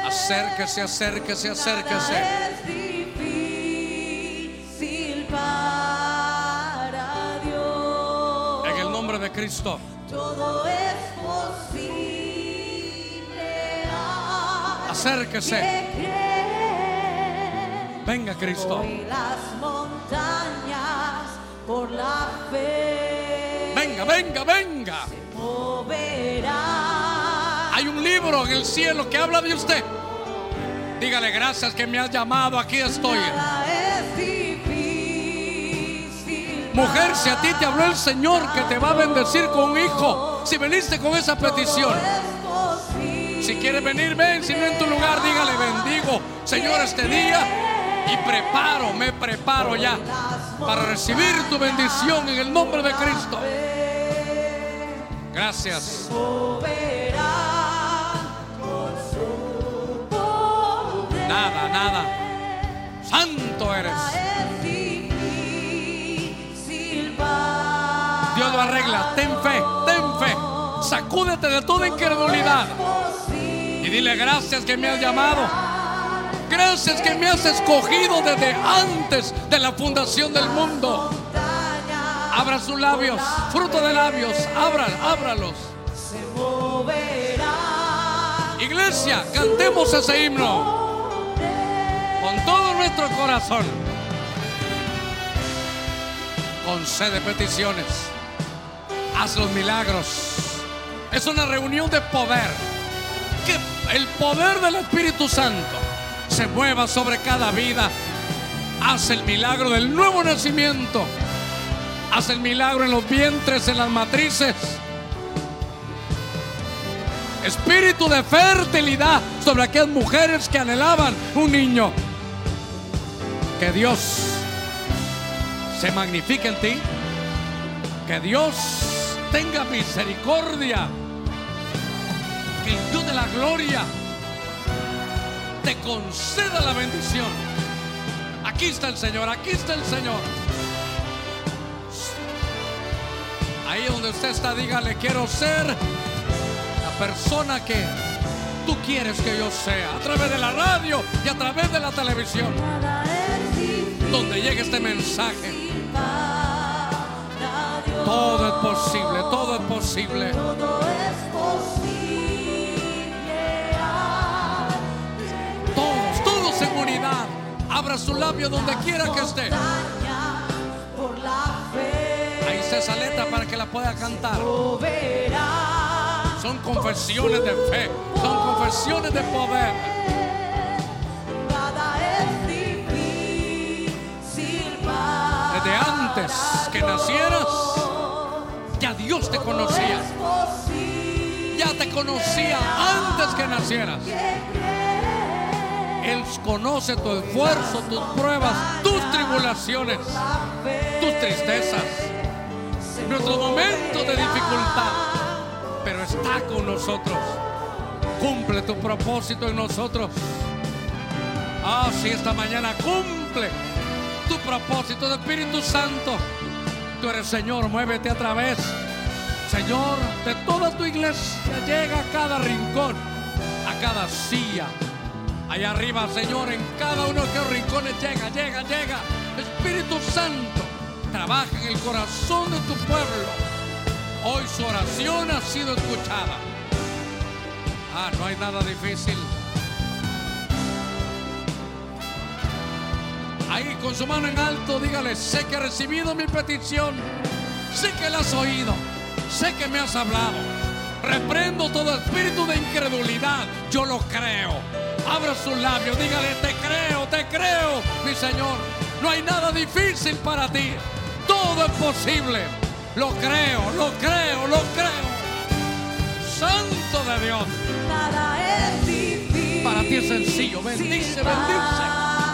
S1: Acérquese, acérquese, acérquese. En el nombre de Cristo. Todo es Acérquese. Venga Cristo. las montañas por la fe. Venga, venga, venga. Hay un libro en el cielo que habla de usted. Dígale gracias que me has llamado, aquí estoy. Mujer, si a ti te habló el Señor que te va a bendecir con un hijo, si veniste con esa petición, si quieres venir, ven, si no en tu lugar, dígale bendigo, Señor, este día Y preparo, me preparo ya para recibir tu bendición en el nombre de Cristo. Gracias. Nada, nada. Santo eres. Sacúdete de toda incredulidad. Y dile gracias que me has llamado. Gracias que me has escogido desde antes de la fundación del mundo. Abra sus labios, fruto de labios, abran, ábralos. Iglesia, cantemos ese himno con todo nuestro corazón. Concede peticiones, haz los milagros. Es una reunión de poder. Que el poder del Espíritu Santo se mueva sobre cada vida. Haz el milagro del nuevo nacimiento. Haz el milagro en los vientres, en las matrices. Espíritu de fertilidad sobre aquellas mujeres que anhelaban un niño. Que Dios se magnifique en ti. Que Dios tenga misericordia. Que el Dios de la gloria te conceda la bendición. Aquí está el Señor, aquí está el Señor. Ahí donde usted está, dígale, quiero ser la persona que tú quieres que yo sea. A través de la radio y a través de la televisión. Donde llegue este mensaje. Todo es posible, todo es posible. Todos, Abra su labio donde quiera que esté. Ahí está esa letra para que la pueda cantar. Son confesiones de fe, son confesiones de poder. Desde antes que nacieras, ya Dios te conocía. Ya te conocía antes que nacieras. Él conoce tu esfuerzo, tus pruebas, tus tribulaciones, tus tristezas, nuestros momentos de dificultad. Pero está con nosotros. Cumple tu propósito en nosotros. Ah, sí, esta mañana cumple tu propósito de Espíritu Santo. Tú eres Señor, muévete a través, Señor, de toda tu iglesia. Llega a cada rincón, a cada silla. Allá arriba, Señor, en cada uno de los rincones llega, llega, llega. Espíritu Santo, trabaja en el corazón de tu pueblo. Hoy su oración ha sido escuchada. Ah, no hay nada difícil. Ahí con su mano en alto, dígale, sé que he recibido mi petición, sé que la has oído, sé que me has hablado. Reprendo todo espíritu de incredulidad, yo lo creo. Abra su labio, dígale, te creo, te creo, mi Señor. No hay nada difícil para ti, todo es posible. Lo creo, lo creo, lo creo. Santo de Dios.
S2: Nada es difícil.
S1: Para ti es sencillo. Bendice, bendice.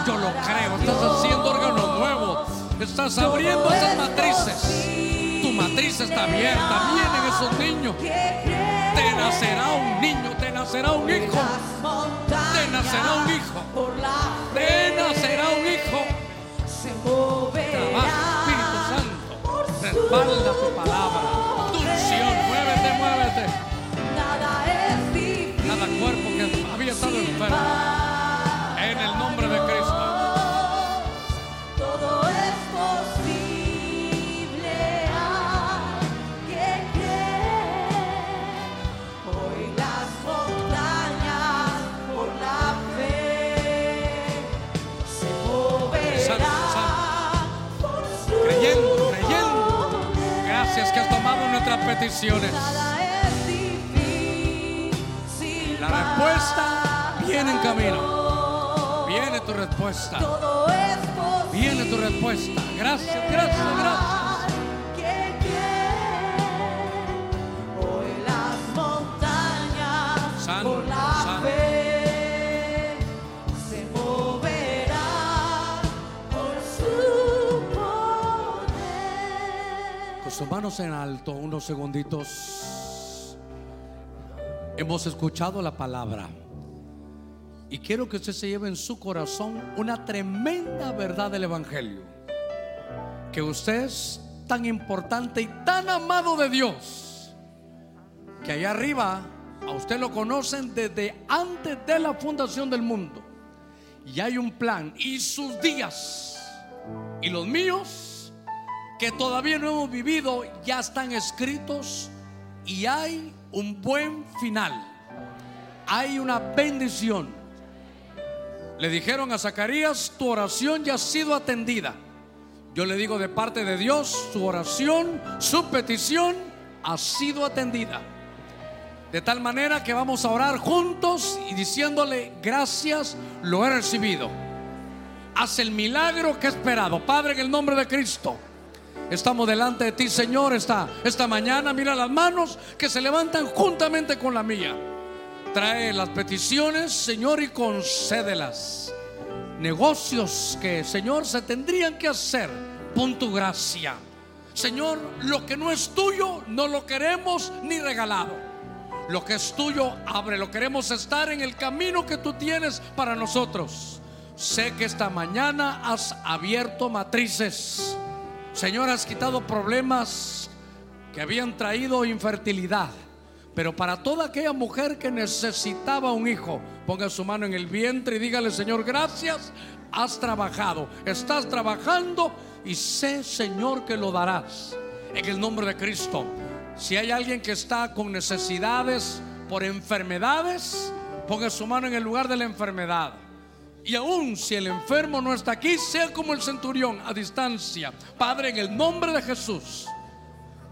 S1: Yo lo creo. Estás haciendo órganos nuevos. Estás abriendo esas matrices. Tu matriz está abierta. Vienen esos niños. Te nacerá un niño. Te nacerá un hijo. Te nacerá un hijo. Te nacerá un hijo. Trabaja, Espíritu Santo. Respalda tu palabra. Tu unción. Muévete, muévete.
S2: Nada es difícil.
S1: Cada cuerpo que había estado enfermo. Peticiones. La respuesta viene en camino. Viene tu respuesta. Viene tu respuesta. Gracias, gracias, gracias. Manos en alto unos segunditos. Hemos escuchado la palabra. Y quiero que usted se lleve en su corazón una tremenda verdad del Evangelio. Que usted es tan importante y tan amado de Dios. Que allá arriba a usted lo conocen desde antes de la fundación del mundo. Y hay un plan. Y sus días y los míos que todavía no hemos vivido ya están escritos y hay un buen final. Hay una bendición. Le dijeron a Zacarías, tu oración ya ha sido atendida. Yo le digo de parte de Dios, su oración, su petición ha sido atendida. De tal manera que vamos a orar juntos y diciéndole, gracias, lo he recibido. Haz el milagro que he esperado. Padre, en el nombre de Cristo. Estamos delante de ti, Señor, esta, esta mañana. Mira las manos que se levantan juntamente con la mía. Trae las peticiones, Señor, y concédelas. Negocios que, Señor, se tendrían que hacer. Pon tu gracia. Señor, lo que no es tuyo, no lo queremos ni regalado. Lo que es tuyo, abre. Lo queremos estar en el camino que tú tienes para nosotros. Sé que esta mañana has abierto matrices. Señor, has quitado problemas que habían traído infertilidad. Pero para toda aquella mujer que necesitaba un hijo, ponga su mano en el vientre y dígale, Señor, gracias, has trabajado, estás trabajando y sé, Señor, que lo darás. En el nombre de Cristo. Si hay alguien que está con necesidades por enfermedades, ponga su mano en el lugar de la enfermedad. Y aún si el enfermo no está aquí, sea como el centurión a distancia. Padre, en el nombre de Jesús.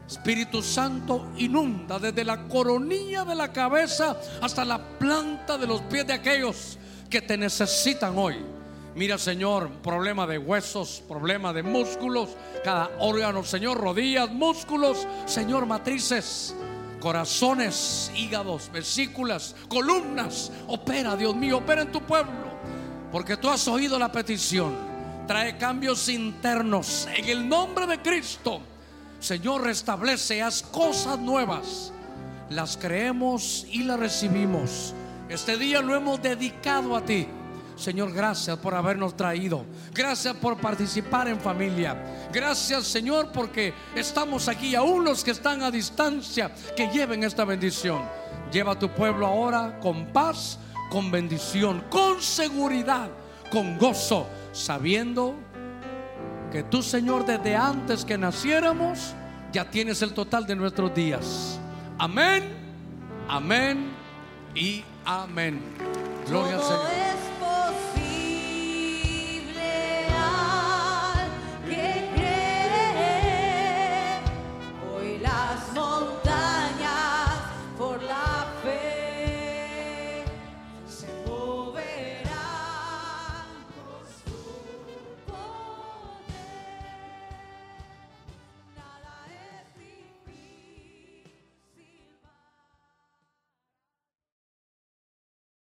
S1: Espíritu Santo inunda desde la coronilla de la cabeza hasta la planta de los pies de aquellos que te necesitan hoy. Mira, Señor, problema de huesos, problema de músculos, cada órgano, Señor, rodillas, músculos, Señor, matrices, corazones, hígados, vesículas, columnas. Opera, Dios mío, opera en tu pueblo, porque tú has oído la petición. Trae cambios internos en el nombre de Cristo. Señor, restablece, haz cosas nuevas. Las creemos y las recibimos. Este día lo hemos dedicado a ti. Señor, gracias por habernos traído. Gracias por participar en familia. Gracias, Señor, porque estamos aquí, aún los que están a distancia, que lleven esta bendición. Lleva a tu pueblo ahora con paz, con bendición, con seguridad, con gozo, sabiendo que tú, Señor, desde antes que naciéramos, ya tienes el total de nuestros días. Amén, amén y amén. Gloria al Señor.